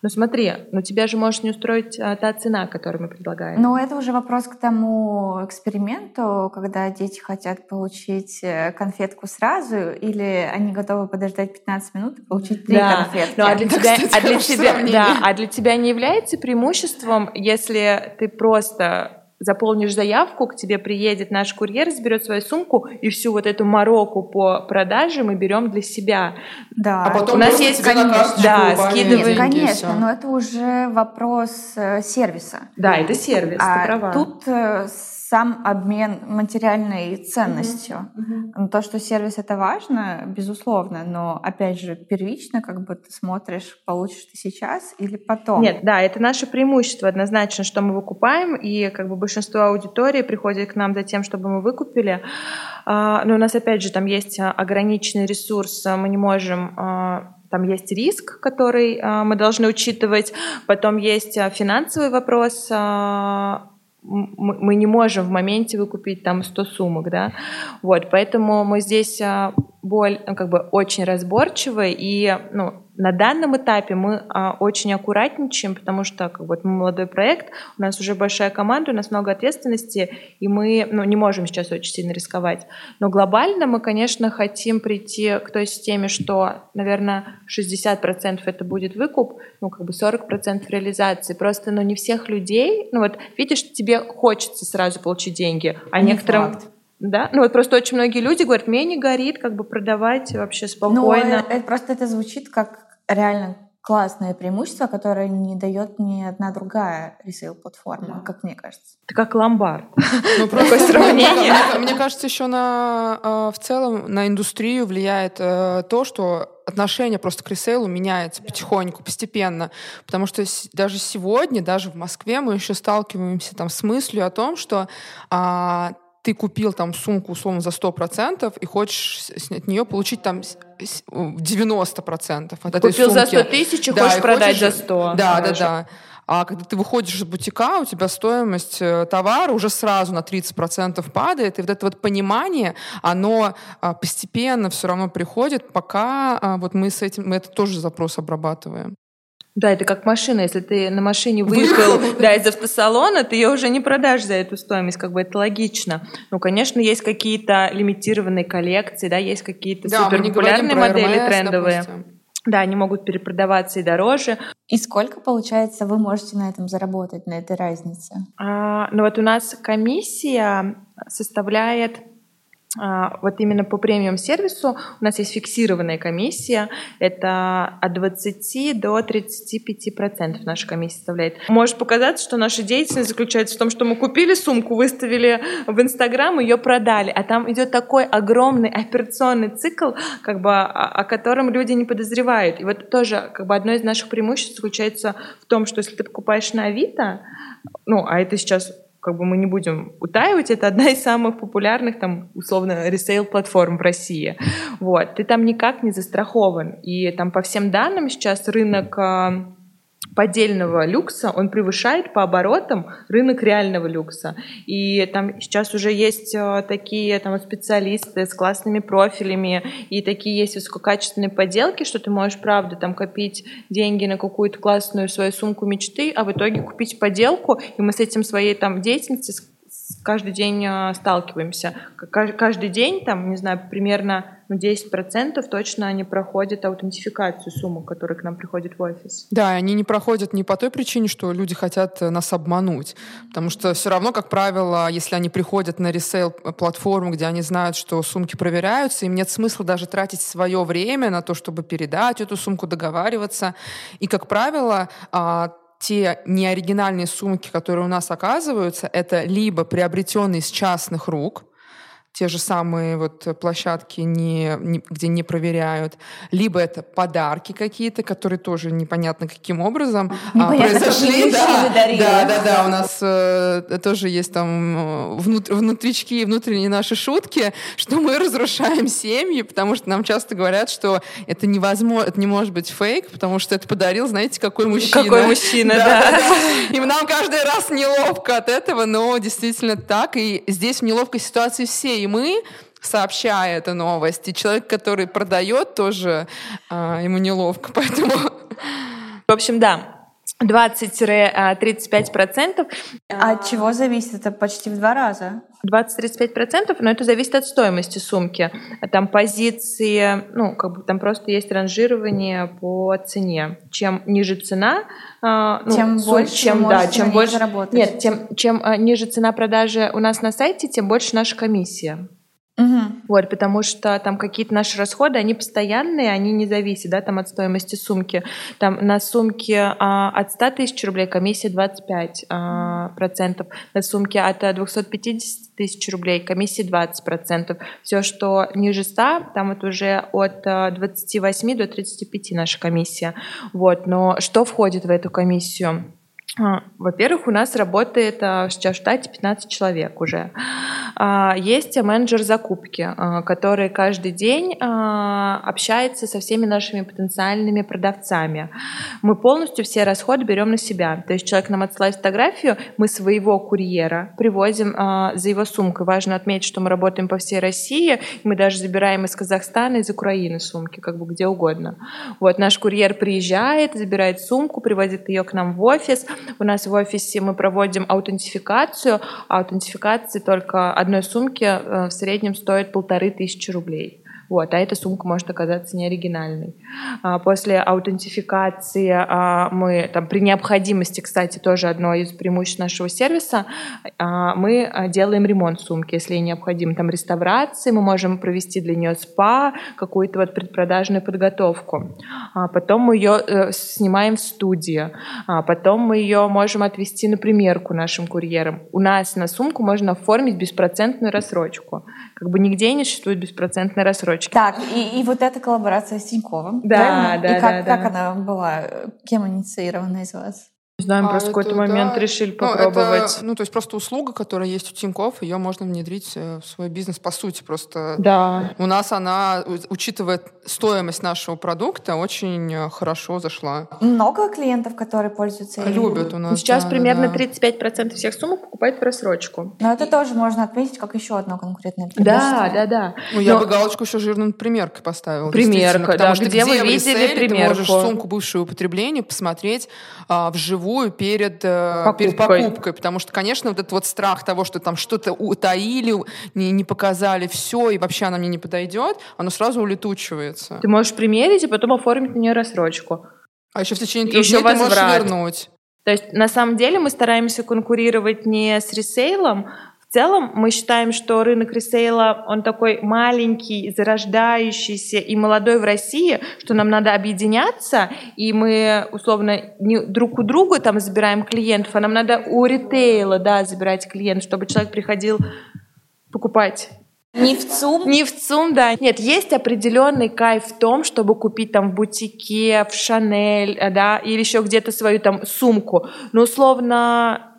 Ну смотри, ну тебя же может не устроить а, та цена, которую мы предлагаем. Ну это уже вопрос к тому эксперименту, когда дети хотят получить э, конфетку сразу, или они готовы подождать 15 минут и получить три да. конфетки. Ну, а для тебя, а для тебя, да, а для тебя не является преимуществом, если ты просто заполнишь заявку, к тебе приедет наш курьер, заберет свою сумку, и всю вот эту мороку по продаже мы берем для себя. Да. А потом у нас есть, конечно, да, скидываем. Конечно, но это уже вопрос э, сервиса. Да, это сервис, а ты права. Тут э, сам обмен материальной ценностью. Mm-hmm. То, что сервис это важно, безусловно, но опять же первично, как бы ты смотришь, получишь ты сейчас или потом. Нет, да, это наше преимущество однозначно, что мы выкупаем, и как бы большинство аудитории приходит к нам за тем, чтобы мы выкупили. А, но у нас опять же там есть ограниченный ресурс, мы не можем а, там есть риск, который мы должны учитывать, потом есть финансовый вопрос, мы не можем в моменте выкупить там 100 сумок, да, вот, поэтому мы здесь а, боль, ну, как бы очень разборчивы, и, ну, на данном этапе мы а, очень аккуратничаем, потому что как бы, мы молодой проект, у нас уже большая команда, у нас много ответственности, и мы ну, не можем сейчас очень сильно рисковать. Но глобально мы, конечно, хотим прийти к той системе, что, наверное, 60% это будет выкуп, ну, как бы 40% реализации. Просто, ну, не всех людей, ну, вот, видишь, тебе хочется сразу получить деньги, а не некоторым... Факт. Да, ну вот просто очень многие люди говорят, мне не горит, как бы продавать вообще спокойно. Ну, это, просто это звучит как реально классное преимущество, которое не дает ни одна другая ресейл-платформа, да. как мне кажется. Это как ломбард. Ну, просто сравнение. Мне кажется, еще на а, в целом на индустрию влияет э, то, что отношение просто к ресейлу меняется потихоньку, постепенно. Потому что даже сегодня, даже в Москве мы еще сталкиваемся там с мыслью о том, что а, ты купил там сумку условно за 100% и хочешь от нее получить там 90% от этой Купил сумки. за 100 тысяч и да, хочешь продать хочешь... за 100. Да, да, да. А когда ты выходишь из бутика, у тебя стоимость э, товара уже сразу на 30% падает, и вот это вот понимание, оно а, постепенно все равно приходит, пока а, вот мы с этим, мы это тоже запрос обрабатываем. Да, это как машина. Если ты на машине выехал да, из автосалона, ты ее уже не продашь за эту стоимость, как бы это логично. Ну, конечно, есть какие-то лимитированные коллекции, да, есть какие-то да, супер популярные модели, RMS, трендовые. Допустим. Да, они могут перепродаваться и дороже. И сколько, получается, вы можете на этом заработать, на этой разнице? А, ну вот у нас комиссия составляет вот именно по премиум-сервису у нас есть фиксированная комиссия. Это от 20 до 35 процентов наша комиссия составляет. Может показаться, что наша деятельность заключается в том, что мы купили сумку, выставили в Инстаграм, ее продали. А там идет такой огромный операционный цикл, как бы, о котором люди не подозревают. И вот тоже как бы одно из наших преимуществ заключается в том, что если ты покупаешь на Авито, ну, а это сейчас как бы мы не будем утаивать, это одна из самых популярных, там, условно, ресейл-платформ в России. Вот. Ты там никак не застрахован. И там по всем данным сейчас рынок а, поддельного люкса, он превышает по оборотам рынок реального люкса. И там сейчас уже есть э, такие там, специалисты с классными профилями, и такие есть высококачественные подделки, что ты можешь, правда, там копить деньги на какую-то классную свою сумку мечты, а в итоге купить подделку, и мы с этим своей там деятельности каждый день э, сталкиваемся. Каждый день, там, не знаю, примерно ну, 10% точно они проходят аутентификацию суммы, которые к нам приходят в офис. Да, они не проходят не по той причине, что люди хотят э, нас обмануть. Потому что все равно, как правило, если они приходят на ресейл-платформу, где они знают, что сумки проверяются, им нет смысла даже тратить свое время на то, чтобы передать эту сумку, договариваться. И, как правило, а, те неоригинальные сумки, которые у нас оказываются, это либо приобретенные из частных рук, те же самые вот площадки, не, не, где не проверяют, либо это подарки какие-то, которые тоже непонятно каким образом а, непонятно, произошли. Да, да, да, да, у нас э, тоже есть там э, внут, внутрички, внутренние наши шутки, что мы разрушаем семьи, потому что нам часто говорят, что это невозможно, это не может быть фейк, потому что это подарил, знаете, какой мужчина. Какой мужчина, да. да. да. И нам каждый раз неловко от этого, но действительно так. И здесь в неловкой ситуации все, и мы, сообщая эту новость, и человек, который продает, тоже а, ему неловко, поэтому... В общем, да, 20-35%. А от чего зависит? Это почти в два раза. 20-35%, но это зависит от стоимости сумки. Там позиции, ну, как бы там просто есть ранжирование по цене. Чем ниже цена, а, ну, тем сум, больше чем, да, чем больше заработать. Нет, тем, чем а, ниже цена продажи у нас на сайте, тем больше наша комиссия. Угу. Вот, потому что там какие-то наши расходы, они постоянные, они не зависят, да, там от стоимости сумки. Там на сумке а, от 100 тысяч рублей комиссия 25 а, процентов, на сумке от 250 тысяч рублей комиссия 20 процентов. Все, что ниже 100, там это уже от 28 до 35 наша комиссия. Вот, но что входит в эту комиссию? А, во-первых, у нас работает сейчас в штате 15 человек уже. А, есть менеджер закупки, а, который каждый день общается со всеми нашими потенциальными продавцами. Мы полностью все расходы берем на себя. То есть человек нам отсылает фотографию, мы своего курьера привозим за его сумкой. Важно отметить, что мы работаем по всей России, мы даже забираем из Казахстана, из Украины сумки, как бы где угодно. Вот наш курьер приезжает, забирает сумку, привозит ее к нам в офис, у нас в офисе мы проводим аутентификацию, а аутентификация только одной сумки э, в среднем стоит полторы тысячи рублей. Вот, а эта сумка может оказаться неоригинальной. А, после аутентификации а, мы, там, при необходимости, кстати, тоже одно из преимуществ нашего сервиса, а, мы делаем ремонт сумки, если необходимо. Там реставрации, мы можем провести для нее спа, какую-то вот предпродажную подготовку. Потом мы ее э, снимаем в студии. Потом мы ее можем отвести на примерку нашим курьерам. У нас на сумку можно оформить беспроцентную рассрочку. Как бы нигде не существует беспроцентной рассрочки. Так, и, и вот эта коллаборация с Тиньковым, да, правильно? да, и как, да, как она была, кем инициирована из вас? Не знаю, мы а, просто в какой-то момент да. решили попробовать. Ну, это, ну, то есть просто услуга, которая есть у Тинькофф, ее можно внедрить э, в свой бизнес по сути. Просто да. у нас она, учитывая стоимость нашего продукта, очень э, хорошо зашла. Много клиентов, которые пользуются? Любят у нас. Сейчас да, примерно да. 35% всех сумок покупают в рассрочку. Но это тоже можно отметить как еще одно преимущество. Да, да, да. Ну, я Но... бы галочку еще жирную примеркой поставила. Примерка, да. Что где, где вы видели примерку? Ты можешь сумку бывшего употребления посмотреть а, вживую перед покупкой. перед покупкой, потому что, конечно, вот этот вот страх того, что там что-то утаили, не, не показали все, и вообще она мне не подойдет, оно сразу улетучивается. Ты можешь примерить и потом оформить на нее рассрочку. А еще в течение трех дней ты можешь вернуть. То есть на самом деле мы стараемся конкурировать не с ресейлом, в целом мы считаем, что рынок ресейла, он такой маленький, зарождающийся и молодой в России, что нам надо объединяться, и мы условно не друг у друга там забираем клиентов, а нам надо у ритейла да, забирать клиентов, чтобы человек приходил покупать не в ЦУМ? Не в ЦУМ, да. Нет, есть определенный кайф в том, чтобы купить там в бутике, в Шанель, да, или еще где-то свою там сумку. Но условно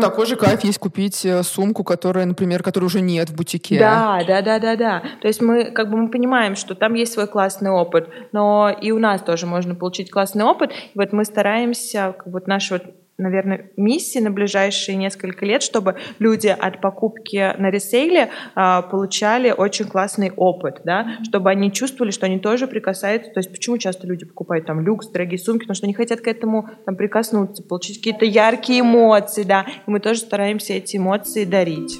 такой же кайф есть купить э, сумку, которая, например, которой уже нет в бутике. Да, да, да, да, да. То есть мы как бы мы понимаем, что там есть свой классный опыт, но и у нас тоже можно получить классный опыт. И вот мы стараемся, как вот наш вот наверное, миссии на ближайшие несколько лет, чтобы люди от покупки на ресейле а, получали очень классный опыт, да, чтобы они чувствовали, что они тоже прикасаются. То есть почему часто люди покупают там люкс, дорогие сумки, потому что они хотят к этому там прикоснуться, получить какие-то яркие эмоции, да, и мы тоже стараемся эти эмоции дарить.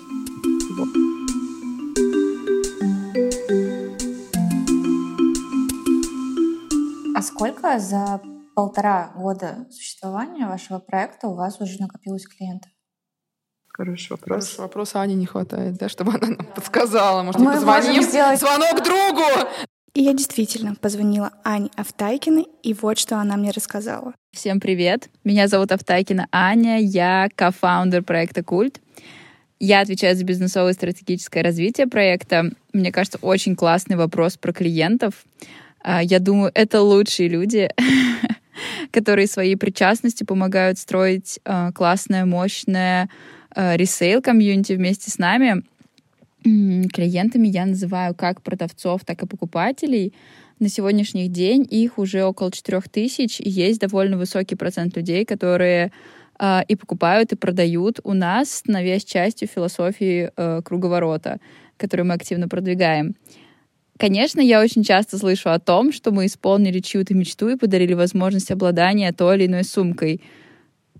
А сколько за полтора года существования вашего проекта у вас уже накопилось клиентов? Хороший вопрос. Хороший вопрос. Ане не хватает, да, чтобы она нам подсказала. Может, мы позвоним? Сделать... Звонок другу! И я действительно позвонила Ане Автайкиной, и вот что она мне рассказала. Всем привет! Меня зовут Автайкина Аня, я co-founder проекта The CULTT. Я отвечаю за бизнесовое стратегическое развитие проекта. Мне кажется, очень классный вопрос про клиентов. А, я думаю, это лучшие люди, которые своей причастностью помогают строить а, классное, мощное resale-community вместе с нами. Клиентами я называю как продавцов, так и покупателей. На сегодняшний день их уже около 4000, и есть довольно высокий процент людей, которые э, и покупают, и продают у нас, становясь частью философии э, круговорота, которую мы активно продвигаем. Конечно, я очень часто слышу о том, что мы исполнили чью-то мечту и подарили возможность обладания той или иной сумкой.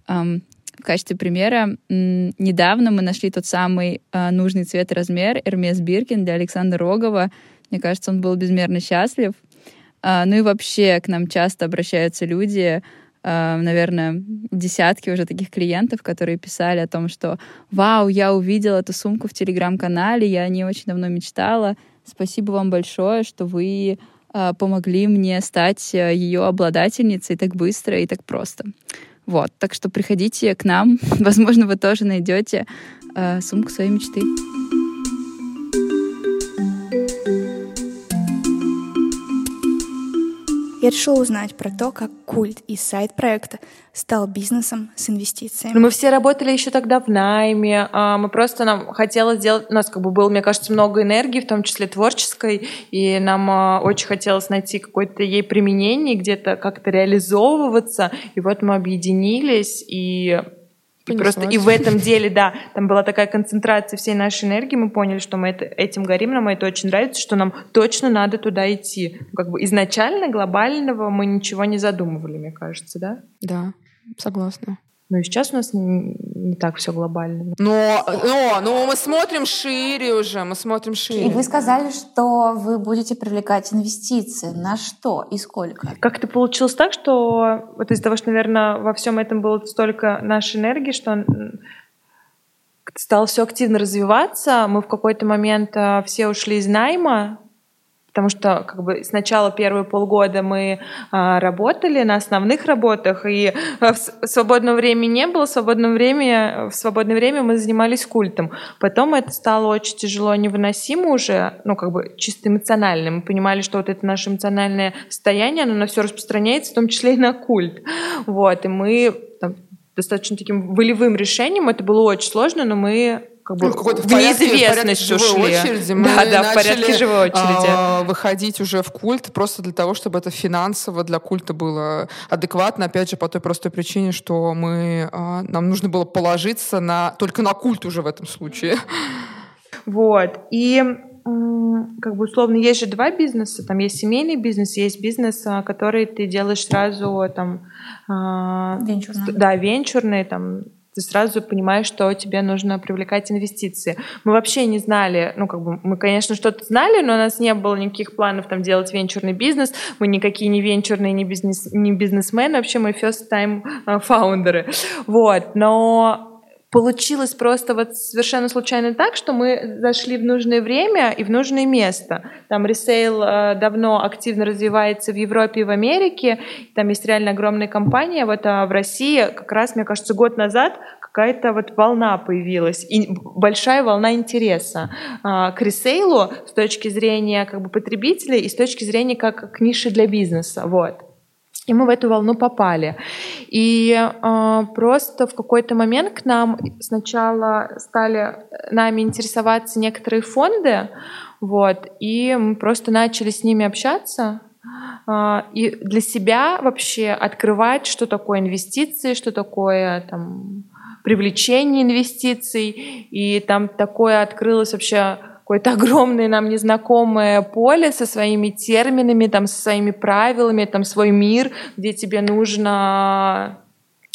Um, в качестве примера, недавно мы нашли тот самый uh, нужный цвет и размер Hermes Биркин для Александра Рогова. Мне кажется, он был безмерно счастлив. Uh, ну и вообще к нам часто обращаются люди, Uh, наверное, десятки уже таких клиентов, которые писали о том, что «Вау, я увидела эту сумку в Телеграм-канале, я о ней очень давно мечтала. Спасибо вам большое, что вы uh, помогли мне стать ее обладательницей так быстро и так просто». Вот, так что приходите к нам, возможно, вы тоже найдете э, сумку своей мечты. Я решила узнать про то, как культ и сайт проекта стал бизнесом с инвестициями. Мы все работали еще тогда в найме. А, мы просто нам хотелось сделать... У нас как бы было, мне кажется, много энергии, в том числе творческой, и нам а, очень хотелось найти какое-то ей применение, где-то как-то реализовываться. И вот мы объединились, и и просто и в этом деле, да, там была такая концентрация всей нашей энергии, мы поняли, что мы это, этим горим, нам это очень нравится, что нам точно надо туда идти. Как бы изначально глобального мы ничего не задумывали, мне кажется, да? Да, согласна. Но и сейчас у нас не, так все глобально. Но, но, но мы смотрим шире уже, мы смотрим шире. И вы сказали, что вы будете привлекать инвестиции. На что и сколько? Как-то получилось так, что вот из-за того, что, наверное, во всем этом было столько нашей энергии, что стало все активно развиваться. Мы в какой-то момент а, все ушли из найма, потому что как бы сначала первые полгода мы а, работали на основных работах, и а, в свободного времени не было, в свободное время, в свободное время мы занимались культом. Потом это стало очень тяжело, невыносимо уже, ну как бы чисто эмоционально. Мы понимали, что вот это наше эмоциональное состояние, оно на все распространяется, в том числе и на культ. Вот, и мы там, достаточно таким волевым решением, это было очень сложно, но мы как бы ну, в, в неизвестность ушли. Очереди. Мы да, да, в порядке живой очереди. А, выходить уже в культ просто для того, чтобы это финансово для культа было адекватно. Опять же, по той простой причине, что мы, а, нам нужно было положиться на, только на культ уже в этом случае. Вот. И как бы условно есть же два бизнеса, там есть семейный бизнес, есть бизнес, а, который ты делаешь сразу там венчурный, да, венчурный там ты сразу понимаешь, что тебе нужно привлекать инвестиции. Мы вообще не знали, ну, как бы, мы, конечно, что-то знали, но у нас не было никаких планов там делать венчурный бизнес, мы никакие не венчурные, не, бизнес, не бизнесмены, вообще мы first time э, фаундеры. Вот, но получилось просто вот совершенно случайно так, что мы зашли в нужное время и в нужное место. Там ресейл э, давно активно развивается в Европе и в Америке. Там есть реально огромная компания. Вот а в России как раз, мне кажется, год назад какая-то вот волна появилась, и большая волна интереса а, к ресейлу с точки зрения как бы потребителей и с точки зрения как к нише для бизнеса. Вот. И мы в эту волну попали. И э, просто в какой-то момент к нам сначала стали нами интересоваться некоторые фонды, вот, и мы просто начали с ними общаться, э, и для себя вообще открывать, что такое инвестиции, что такое там привлечение инвестиций, и там такое открылось вообще какое-то огромное нам незнакомое поле со своими терминами, там, со своими правилами, там, свой мир, где тебе нужно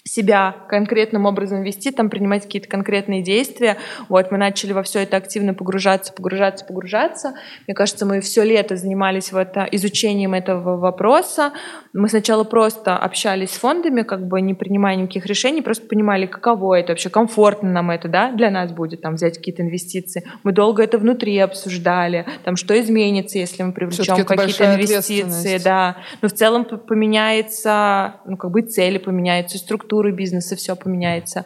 себя конкретным образом вести, там принимать какие-то конкретные действия. Вот мы начали во все это активно погружаться, погружаться, погружаться. Мне кажется, мы все лето занимались вот изучением этого вопроса. Мы сначала просто общались с фондами, как бы не принимая никаких решений, просто понимали, каково это вообще, комфортно нам это, да, для нас будет там взять какие-то инвестиции. Мы долго это внутри обсуждали, там что изменится, если мы привлечем какие-то инвестиции, да. Но в целом поменяется, ну как бы цели поменяются, структура культуры бизнеса все поменяется.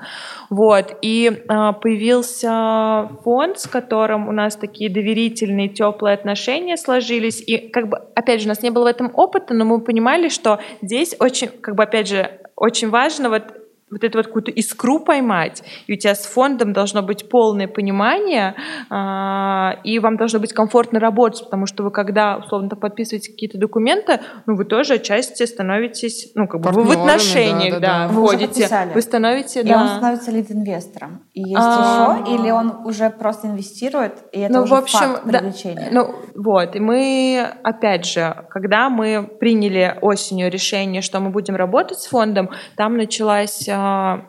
Вот. И а, появился фонд, с которым у нас такие доверительные, теплые отношения сложились. И как бы, опять же, у нас не было в этом опыта, но мы понимали, что здесь очень, как бы, опять же, очень важно вот вот эту вот какую-то искру поймать, и у тебя с фондом должно быть полное понимание, а, и вам должно быть комфортно работать, потому что вы, когда, условно, подписываете какие-то документы, ну, вы тоже отчасти становитесь, ну, как бы вы в отношениях, да, да, да. Вы входите. Вы становитесь, и да. он становится лид-инвестором. И есть а, еще, или он уже просто инвестирует, и это ну, уже в общем, факт привлечения? Да, ну, вот, и мы, опять же, когда мы приняли осенью решение, что мы будем работать с фондом, там началась а,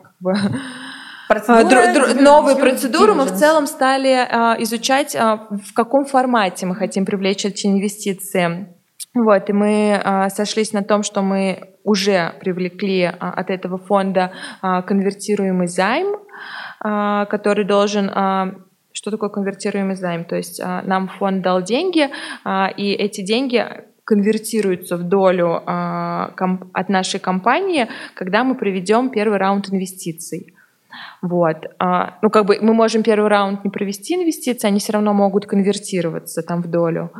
Процедура, дру, дру, новые процедуры мы в целом стали а, изучать, а, в каком формате мы хотим привлечь эти инвестиции. Вот, и мы а, сошлись на том, что мы уже привлекли а, от этого фонда а, конвертируемый займ, а, который должен а, что такое конвертируемый займ? То есть а, нам фонд дал деньги, а, и эти деньги конвертируются в долю а, от нашей компании, когда мы проведем первый раунд инвестиций. Вот. А, ну, как бы мы можем первый раунд не провести инвестиции, они все равно могут конвертироваться там в долю.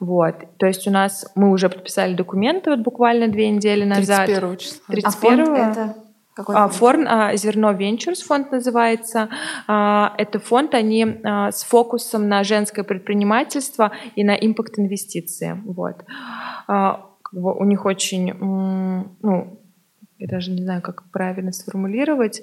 Вот. То есть у нас мы уже подписали документы вот буквально две недели назад. 31 числа. 31 а фонд это какой а, фонд? а, Зерно Ventures фонд называется. А, это фонд, они с фокусом на женское предпринимательство и на импакт-инвестиции. Вот. А, как бы у них очень ну, я даже не знаю, как правильно сформулировать,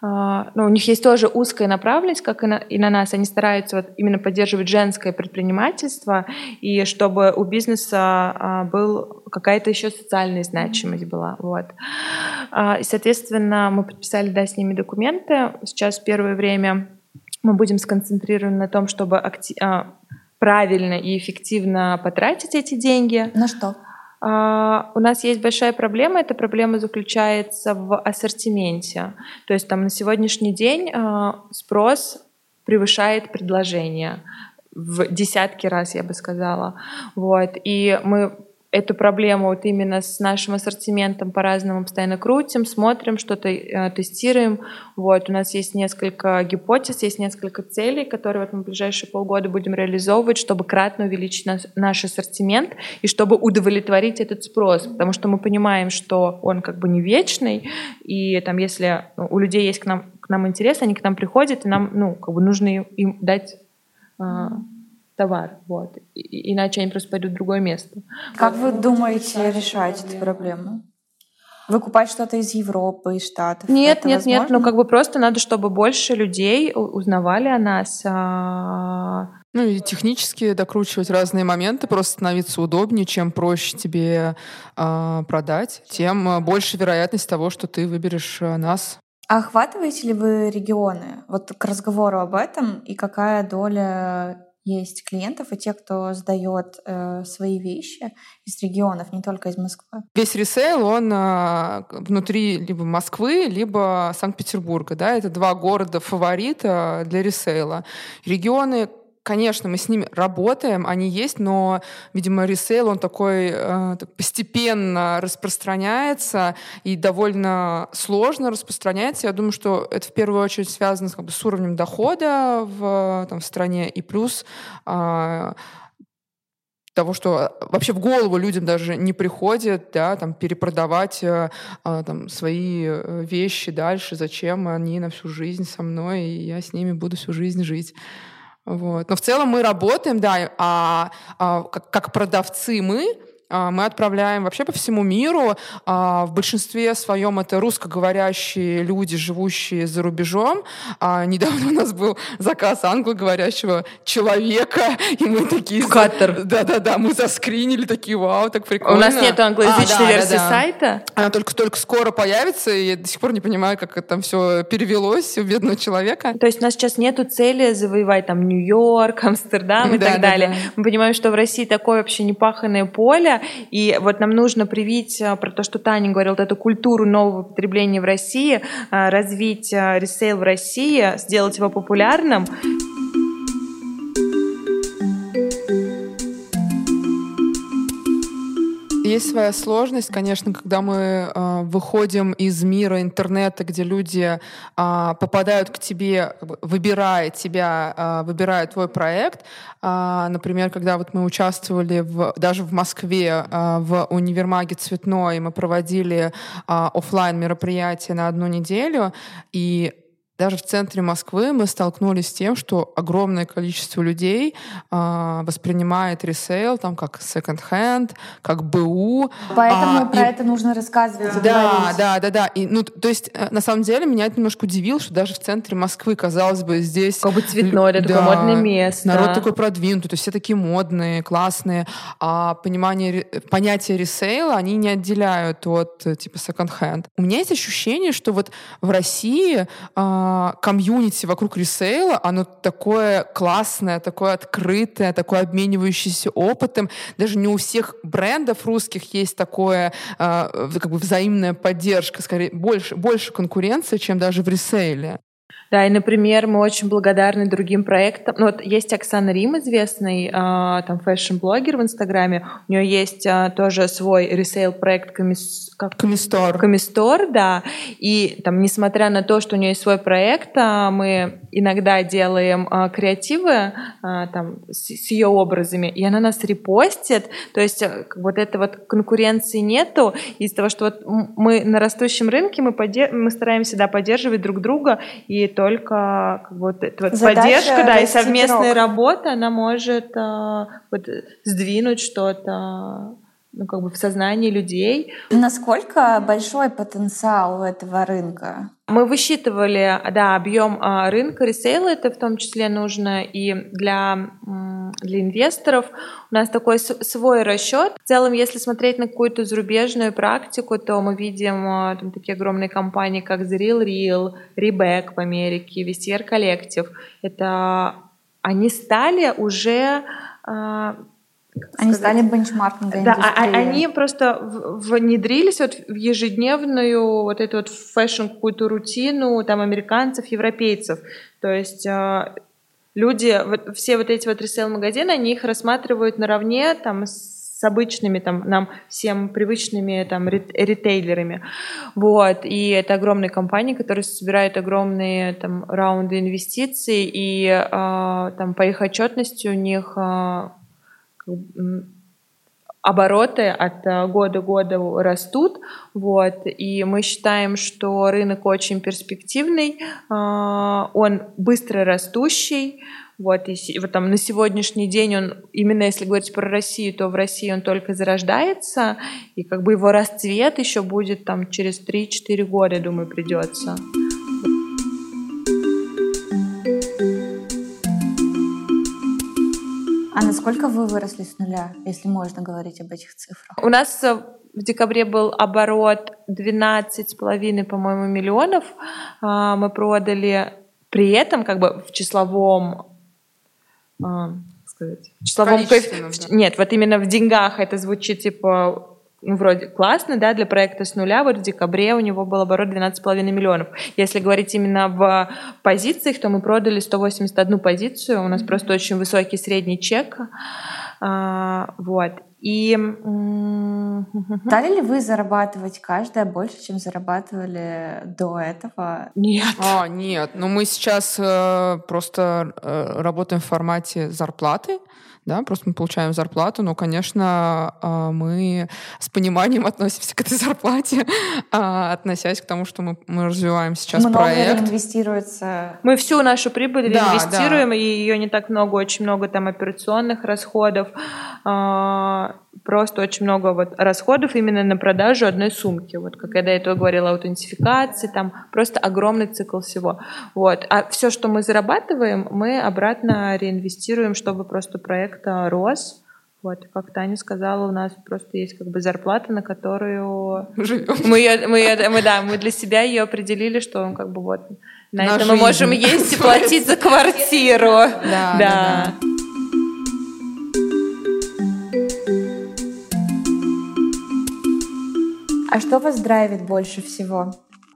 а, но у них есть тоже узкая направленность, как и на, и на нас. Они стараются вот именно поддерживать женское предпринимательство, и чтобы у бизнеса а, был какая-то еще социальная значимость была. Вот. А, и, соответственно, мы подписали да, с ними документы. Сейчас первое время мы будем сконцентрированы на том, чтобы актив, правильно и эффективно потратить эти деньги. На что? Uh, у нас есть большая проблема. Эта проблема заключается в ассортименте. То есть там на сегодняшний день uh, спрос превышает предложение в десятки раз, я бы сказала. Вот. И мы эту проблему вот именно с нашим ассортиментом по-разному постоянно крутим, смотрим, что-то э, тестируем. Вот, у нас есть несколько гипотез, есть несколько целей, которые вот мы в ближайшие полгода будем реализовывать, чтобы кратно увеличить наш, наш ассортимент и чтобы удовлетворить этот спрос, потому что мы понимаем, что он как бы не вечный, и там если ну, у людей есть к нам, к нам интерес, они к нам приходят, и нам ну, как бы нужно им дать а, товар, вот. И, иначе они просто пойдут в другое место. Как вы думаете решать эту проблему? Выкупать что-то из Европы, из Штатов? Нет, нет, возможно? нет. Ну, как бы просто надо, чтобы больше людей узнавали о нас. А... Ну и технически докручивать разные моменты, просто становиться удобнее. Чем проще тебе э, продать, тем больше вероятность того, что ты выберешь а, нас. А охватываете ли вы регионы? Вот к разговору об этом и какая доля есть клиентов и те, кто сдает э, свои вещи из регионов, не только из Москвы. Весь resale, он э, внутри либо Москвы, либо Санкт-Петербурга. Да? Это два города фаворита для resale 'а. Регионы Конечно, мы с ними работаем, они есть, но, видимо, ресейл, он такой э, постепенно распространяется и довольно сложно распространяется. Я думаю, что это в первую очередь связано как бы, с уровнем дохода в, там, в стране и плюс э, того, что вообще в голову людям даже не приходит, да, там, перепродавать э, э там, свои э, вещи дальше, зачем они на всю жизнь со мной, и я с ними буду всю жизнь жить. Вот. Но в целом мы работаем, да, а, а как, как продавцы мы мы отправляем вообще по всему миру. А, в большинстве своем это русскоговорящие люди, живущие за рубежом. А, недавно у нас был заказ англоговорящего человека, и мы такие... Каттер. Да-да-да, мы заскринили, такие, вау, так прикольно. У нас нет англоязычной а, версии да, да. сайта. Она только-только скоро появится, и я до сих пор не понимаю, как это там все перевелось у бедного человека. То есть у нас сейчас нету цели завоевать там Нью-Йорк, Амстердам и да, так да, далее. Да. Мы понимаем, что в России такое вообще непаханное поле, и вот нам нужно привить э, про то, что Таня говорила, вот эту культуру нового потребления в России, э, развить э, ресейл в России, сделать его популярным. Есть своя сложность, конечно, когда мы э, выходим из мира интернета, где люди э, попадают к тебе, выбирая тебя, э, выбирая твой проект. Э, например, когда вот мы участвовали в, даже в Москве э, в универмаге Цветной, мы проводили э, офлайн мероприятие на одну неделю, и даже в центре Москвы мы столкнулись с тем, что огромное количество людей э, воспринимает ресейл там как second-hand, как БУ. Поэтому а, про и... это нужно рассказывать. Да, говорить. да, да, да. И, ну, то есть, э, на самом деле, меня это немножко удивило, что даже в центре Москвы, казалось бы, здесь... Как бы цветное, да, такое модное место. Народ такой продвинутый, то есть все такие модные, классные. А понимание, понятие ресейла они не отделяют от типа second-hand. У меня есть ощущение, что вот в России э, комьюнити вокруг ресейла, оно такое классное, такое открытое, такое обменивающееся опытом. Даже не у всех брендов русских есть такое э, как бы взаимная поддержка, скорее больше, больше конкуренции, чем даже в resale 'е. Да, и, например, мы очень благодарны другим проектам. Ну, вот есть Оксана Рим, известный э, там fashion-блогер в Инстаграме. У нее есть э, тоже свой resale-проект комис... как? Комистор. Комистор, да. И там, несмотря на то, что у нее есть свой проект, э, мы иногда делаем э, креативы э, там, с, с ее образами, и она нас репостит. То есть э, вот этой вот конкуренции нету. Из-за того, что вот мы на растущем рынке, мы, подер... мы стараемся да, поддерживать друг друга, и только как бы, вот поддержка, да, и совместная пирог. работа, она может а, вот, сдвинуть что-то ну, как бы в сознании людей. Насколько большой потенциал у этого рынка? Мы высчитывали, да, объем а, рынка ресейла, это в том числе нужно и для, для инвесторов. У нас такой свой расчет. В целом, если смотреть на какую-то зарубежную практику, то мы видим а, там, такие огромные компании, как The RealReal, Rebag в Америке, Vestiaire Collective. Это они стали уже а, они стали benchmark 'ом для Да, а, а они просто внедрились вот в ежедневную вот эту вот fashion какую-то рутину там американцев, европейцев. То есть а, люди, вот, все вот эти вот ресейл-магазины, они их рассматривают наравне там с обычными там нам всем привычными там ритейлерами. Вот и это огромные компании которые собирают огромные там раунды инвестиций и э, там по их отчетности у них э, обороты от э, года к году растут, вот, и мы считаем, что рынок очень перспективный, а, он быстро растущий, вот, и вот там на сегодняшний день он, именно если говорить про Россию, то в России он только зарождается, и как бы его расцвет еще будет там через 3-4 года, думаю, придется. А насколько вы выросли с нуля, если можно говорить об этих цифрах? У нас э, в декабре был оборот 12,5, по-моему, миллионов. А, мы продали при этом как бы в числовом а, сказать, в числовом коэф... да. Нет, вот именно в деньгах это звучит типа ну, вроде классно, да, для проекта с нуля. Вот в декабре у него был оборот 12,5 миллионов. Если говорить именно в позициях, то мы продали 181 позицию. У нас mm-hmm. просто очень высокий средний чек. А, вот. И... Стали ли вы зарабатывать каждая больше, чем зарабатывали до этого? Нет. А, нет. Но ну, мы сейчас э, просто э, работаем в формате зарплаты да, просто мы получаем зарплату, но, конечно, а, мы с пониманием относимся к этой зарплате, а, относясь к тому, что мы, мы развиваем сейчас много проект. инвестируется. Мы всю нашу прибыль да, инвестируем, да. и ее не так много, очень много там операционных расходов, а, просто очень много вот расходов именно на продажу одной сумки. Вот как я до этого говорила, аутентификации, там просто огромный цикл всего. Вот. А все, что мы зарабатываем, мы обратно реинвестируем, чтобы просто проект а, рос. Вот, как Таня сказала, у нас просто есть как бы зарплата, на которую мы, ее, мы, ее, мы, да, мы для себя ее определили, что как бы вот на Наша это мы можем есть и платить за квартиру. Да, да. да. А что вас драйвит больше всего?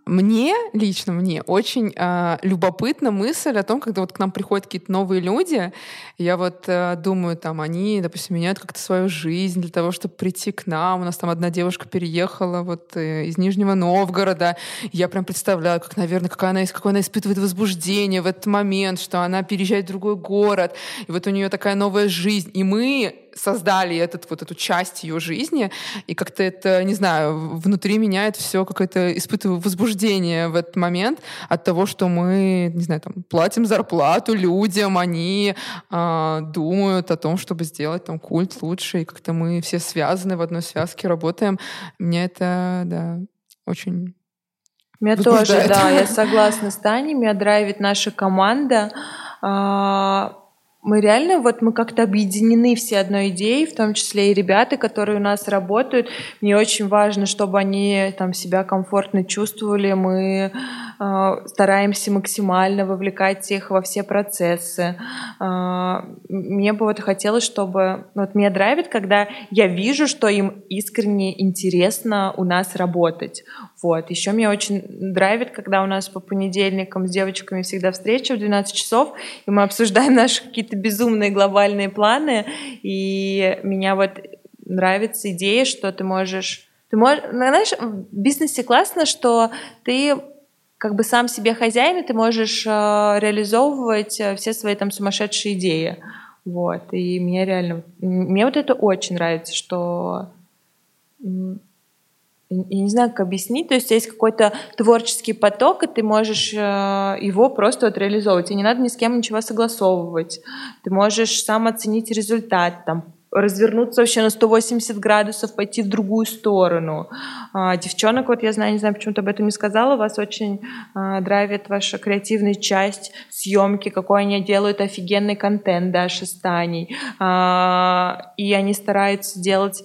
Мне, лично мне, очень э, любопытна мысль о том, когда вот к нам приходят какие-то новые люди, я вот э, думаю, там, они, допустим, меняют как-то свою жизнь для того, чтобы прийти к нам. У нас там одна девушка переехала вот э, из Нижнего Новгорода. Я прям представляю, как, наверное, какая она, какое она испытывает возбуждение в этот момент, что она переезжает в другой город, и вот у нее такая новая жизнь. И мы создали этот, вот эту часть ее жизни, и как-то это, не знаю, внутри меня это все какое-то испытываю возбуждение в этот момент от того, что мы, не знаю, там, платим зарплату людям, они э, думают о том, чтобы сделать там культ лучше, и как-то мы все связаны в одной связке, работаем. Мне это, да, очень меня тоже, да, я согласна с Таней, меня драйвит наша команда. Мы реально, вот мы как-то объединены все одной идеей, в том числе и ребята, которые у нас работают. Мне очень важно, чтобы они там себя комфортно чувствовали. Мы э, стараемся максимально вовлекать их во все процессы. Э, мне бы вот хотелось, чтобы... Вот меня драйвит, когда я вижу, что им искренне интересно у нас работать. Вот. Еще меня очень драйвит, когда у нас по понедельникам с девочками всегда встреча в 12 часов, и мы обсуждаем наши какие-то безумные глобальные планы, и меня вот нравится идея, что ты можешь... Ты можешь, знаешь, в бизнесе классно, что ты как бы сам себе хозяин, и ты можешь э, реализовывать э, все свои там сумасшедшие идеи. Вот. И мне реально... Мне вот это очень нравится, что я не знаю, как объяснить, то есть есть какой-то творческий поток, и ты можешь э, его просто вот реализовывать, и не надо ни с кем ничего согласовывать. Ты можешь сам оценить результат, там, развернуться вообще на 180 градусов, пойти в другую сторону. А, девчонок, вот я знаю, не знаю, почему ты об этом не сказала, вас очень а, драйвит ваша креативная часть съемки, какой они делают офигенный контент, Даша с Таней. А, и они стараются делать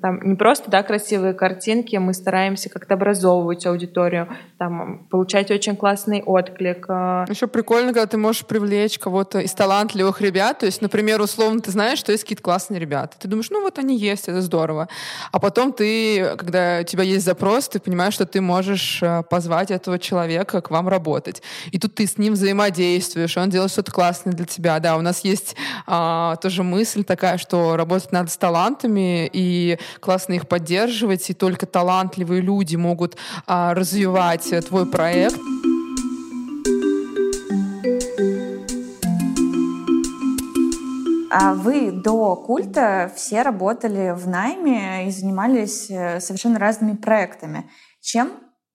там не просто, да, красивые картинки, мы стараемся как-то образовывать аудиторию, там, получать очень классный отклик. Еще прикольно, когда ты можешь привлечь кого-то из талантливых ребят, то есть, например, условно, ты знаешь, что есть какие-то классные ребята. Ты думаешь, ну вот они есть, это здорово. А потом ты, когда у тебя есть запрос, ты понимаешь, что ты можешь э, позвать этого человека к вам работать. И тут ты с ним взаимодействуешь, он делает что-то классное для тебя. Да, у нас есть а, тоже мысль такая, что работать надо с талантами, и классно их поддерживать, и только талантливые люди могут а, развивать твой проект. Вы до культа все работали в найме и занимались э, совершенно разными проектами. Чем,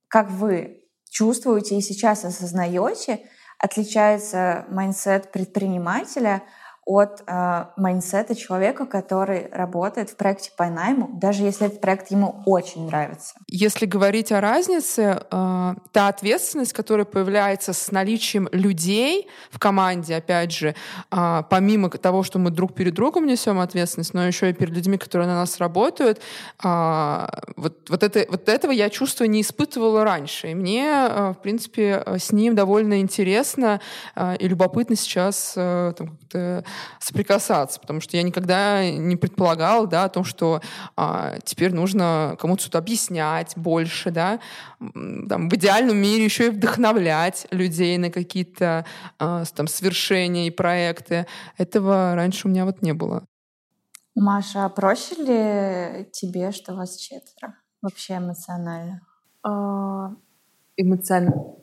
как вы чувствуете и сейчас осознаете, отличается mindset предпринимателя – от э, mindset 'а человека, который работает в проекте по найму, даже если этот проект ему очень нравится. Если говорить о разнице, э, та ответственность, которая появляется с наличием людей в команде, опять же, э, помимо того, что мы друг перед другом несем ответственность, но еще и перед людьми, которые на нас работают, э, вот, вот, это, вот этого я чувство не испытывала раньше. И мне, э, в принципе, с ним довольно интересно э, и любопытно сейчас э, там, как-то соприкасаться, потому что я никогда не предполагала, да, о том, что а, теперь нужно кому-то что-то объяснять больше, да, там, в идеальном мире еще и вдохновлять людей на какие-то а, там свершения и проекты. Этого раньше у меня вот не было. Маша, а проще ли тебе, что вас четверо? Вообще эмоционально? А, эмоционально.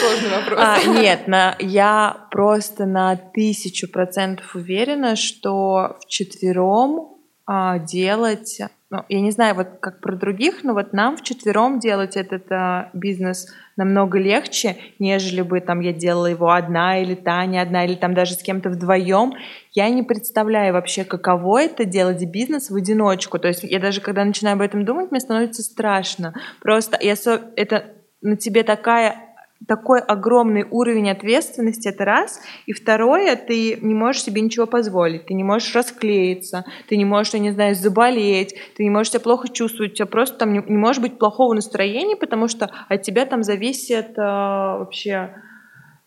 Сложный вопрос. А, нет, на, я просто на тысячу процентов уверена, что в четвером а, делать, ну, я не знаю, вот как про других, но вот нам в четвером делать этот а, бизнес намного легче, нежели бы там я делала его одна или Таня одна, или там даже с кем-то вдвоем. Я не представляю вообще, каково это делать бизнес в одиночку. То есть я даже когда начинаю об этом думать, мне становится страшно. Просто я, это на тебе такая такой огромный уровень ответственности, это раз. И второе, ты не можешь себе ничего позволить. Ты не можешь расклеиться, ты не можешь, я не знаю, заболеть, ты не можешь себя плохо чувствовать, у тебя просто там не, не может быть плохого настроения, потому что от тебя там зависит э, вообще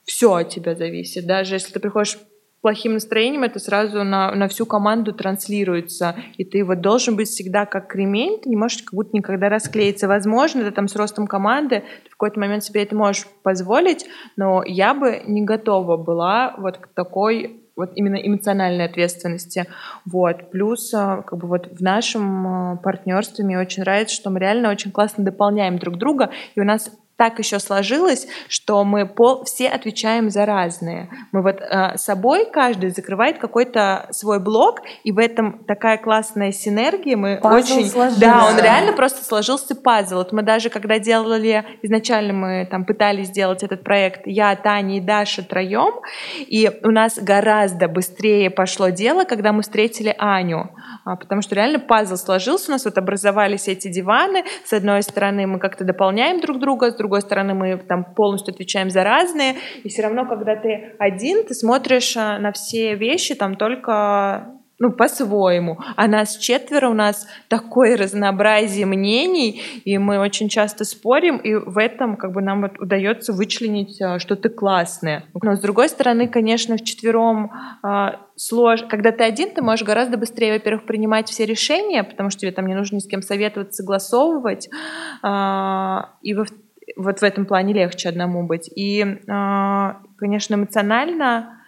все от тебя зависит. Даже если ты приходишь плохим настроением, это сразу на, на всю команду транслируется. И ты вот должен быть всегда как кремень, ты не можешь как будто никогда расклеиться. Возможно, это там с ростом команды, в какой-то момент себе это можешь позволить, но я бы не готова была вот к такой вот именно эмоциональной ответственности. Вот. Плюс а, как бы вот в нашем а, партнерстве мне очень нравится, что мы реально очень классно дополняем друг друга, и у нас так еще сложилось, что мы пол, все отвечаем за разные. Мы вот э, собой каждый закрывает какой-то свой блок, и в этом такая классная синергия. Мы пазл очень, сложился. да, он реально просто сложился пазл. Вот мы даже когда делали изначально мы там пытались сделать этот проект, я, Таня и Даша троем, и у нас гораздо быстрее пошло дело, когда мы встретили Аню, а, потому что реально пазл сложился, у нас вот образовались эти диваны. С одной стороны мы как-то дополняем друг друга, с другой стороны, мы там полностью отвечаем за разные, и все равно, когда ты один, ты смотришь а, на все вещи там только ну, по-своему. А нас четверо, у нас такое разнообразие мнений, и мы очень часто спорим, и в этом как бы нам вот удается вычленить а, что-то классное. Но с другой стороны, конечно, в четвером а, сложно. Когда ты один, ты можешь гораздо быстрее, во-первых, принимать все решения, потому что тебе там не нужно ни с кем советоваться, согласовывать. И во вот в этом плане легче одному быть. И, а, конечно, эмоционально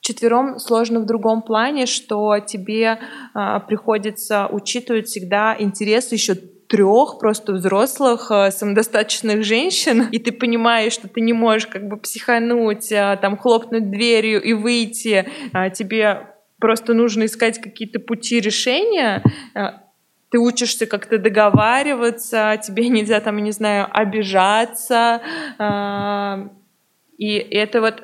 четвером сложно в другом плане, что тебе а, приходится учитывать всегда интересы еще трех просто взрослых а, самодостаточных женщин, и ты понимаешь, что ты не можешь как бы психануть, там хлопнуть дверью и выйти, тебе просто нужно искать какие-то пути решения, ты учишься как-то договариваться, тебе нельзя там, не знаю, обижаться. А, и это вот,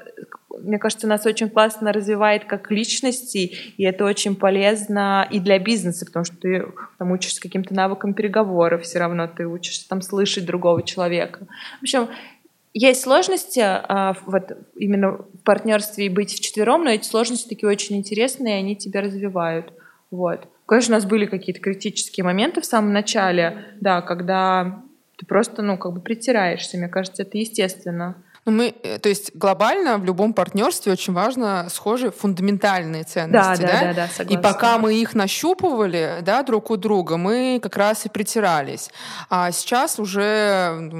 мне кажется, нас очень классно развивает как личности, и это очень полезно и для бизнеса, потому что ты там учишься каким-то навыкам переговоров, все равно ты учишься там слышать другого человека. В общем, есть сложности а, вот именно в партнерстве и быть вчетвером, но эти сложности такие очень интересные, и они тебя развивают. Вот. Конечно, у нас были какие-то критические моменты в самом начале, да, когда ты просто, ну, как бы притираешься. Мне кажется, это естественно. Ну, мы, э, то есть глобально в любом партнерстве очень важно схожие фундаментальные ценности, да, да, да, да, да согласна. И пока мы их нащупывали, да, друг у друга, мы как раз и притирались. А сейчас уже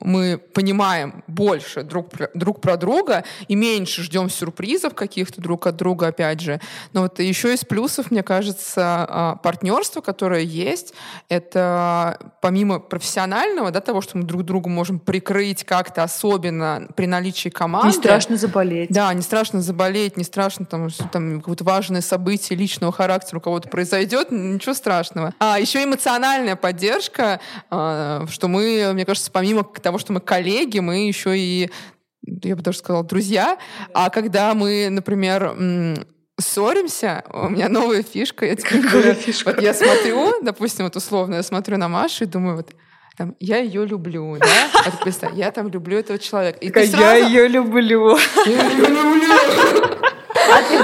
мы понимаем больше друг, друг про друга и меньше ждем сюрпризов каких-то друг от друга, опять же. Но вот еще из плюсов, мне кажется, а, партнерство, которое есть, это помимо профессионального, да, того, что мы друг другу можем прикрыть как-то особенно при наличии команды. Не страшно заболеть. Да, не страшно заболеть, не страшно там, что там какое-то важное событие личного характера у кого-то произойдет, ничего страшного. А еще эмоциональная поддержка, а, что мы, мне кажется, помимо того, что мы коллеги, мы еще и я бы даже сказала, друзья. А когда мы, например, ссоримся, у меня новая фишка. Я теперь говорю, фишка? Вот я смотрю, допустим, вот условно, я смотрю на Машу и думаю, вот там, я ее люблю, да? А ты представь, я там люблю этого человека. И ты сразу... Я ее люблю. Я ее люблю. А ты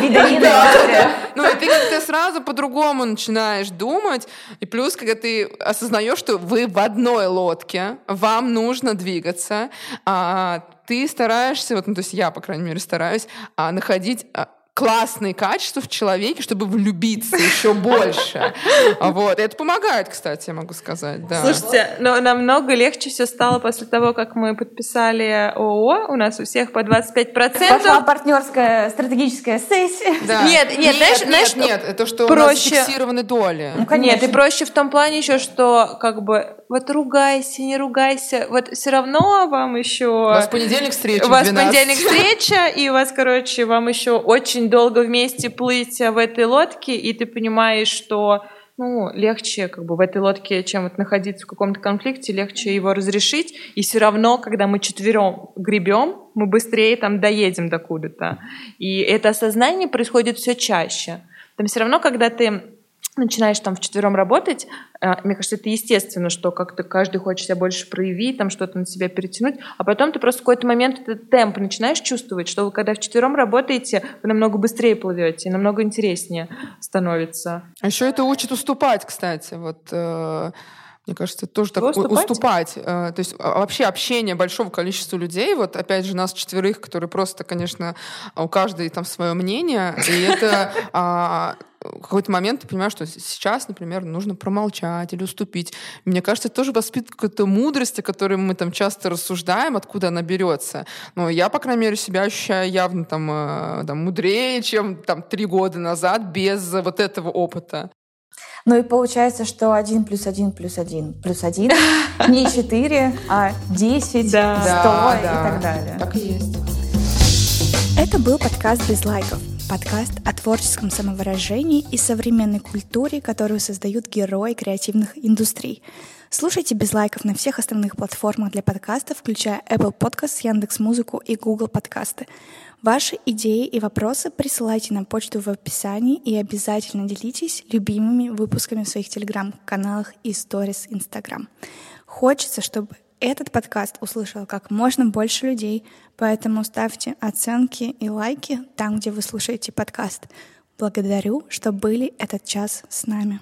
Ну, и ты как-то сразу по-другому начинаешь думать. И плюс, когда ты осознаешь, что вы в одной лодке, вам нужно двигаться, а ты стараешься, вот, ну, то есть я, по крайней мере, стараюсь а, находить а, классные качества в человеке, чтобы влюбиться еще больше. Вот. И это помогает, кстати, я могу сказать. Да. Слушайте, но намного легче все стало после того, как мы подписали ООО. У нас у всех по 25%. Пошла партнерская стратегическая сессия. Да. Нет, нет, нет, знаешь, нет, знаешь, нет, это что проще... у нас фиксированы доли. Ну, конечно. Нет, и проще в том плане еще, что как бы вот ругайся, не ругайся, вот все равно вам еще... У вас понедельник встреча У вас понедельник встреча, и у вас, короче, вам еще очень долго вместе плыть в этой лодке, и ты понимаешь, что ну, легче как бы в этой лодке, чем вот находиться в каком-то конфликте, легче его разрешить. И все равно, когда мы четвером гребем, мы быстрее там доедем до куда-то. И это осознание происходит все чаще. Там все равно, когда ты начинаешь там вчетвером работать, э, мне кажется, это естественно, что как-то каждый хочет себя больше проявить, там что-то на себя перетянуть, а потом ты просто в какой-то момент этот темп начинаешь чувствовать, что вы когда вчетвером работаете, вы намного быстрее плывете, намного интереснее становится. А еще это учит уступать, кстати. Вот э, Мне кажется, тоже так уступать. уступать. Э, то есть а, вообще общение большого количества людей, вот опять же нас четверых, которые просто, конечно, у каждой там свое мнение, и это а, какой-то момент ты понимаешь, что сейчас, например, нужно промолчать или уступить. Мне кажется, это тоже воспитывает какую-то мудрость, о которой мы там часто рассуждаем, откуда она берется. Но я, по крайней мере, себя ощущаю явно там, э, там мудрее, чем там три года назад без вот этого опыта. Ну и получается, что 1 плюс 1 плюс 1 плюс 1 не 4, а 10, 100 да, и так далее. Так и есть. Это был подкаст «Без лайков». Подкаст о творческом самовыражении и современной культуре, которую создают герои креативных индустрий. Слушайте без лайков на всех основных платформах для подкастов, включая Apple Podcasts, Яндекс.Музыку и Google Подкасты. Ваши идеи и вопросы присылайте на почту в описании и обязательно делитесь любимыми выпусками в своих телеграм-каналах и сторис Инстаграм. Хочется, чтобы этот подкаст услышал как можно больше людей, поэтому ставьте оценки и лайки там, где вы слушаете подкаст. Благодарю, что были этот час с нами.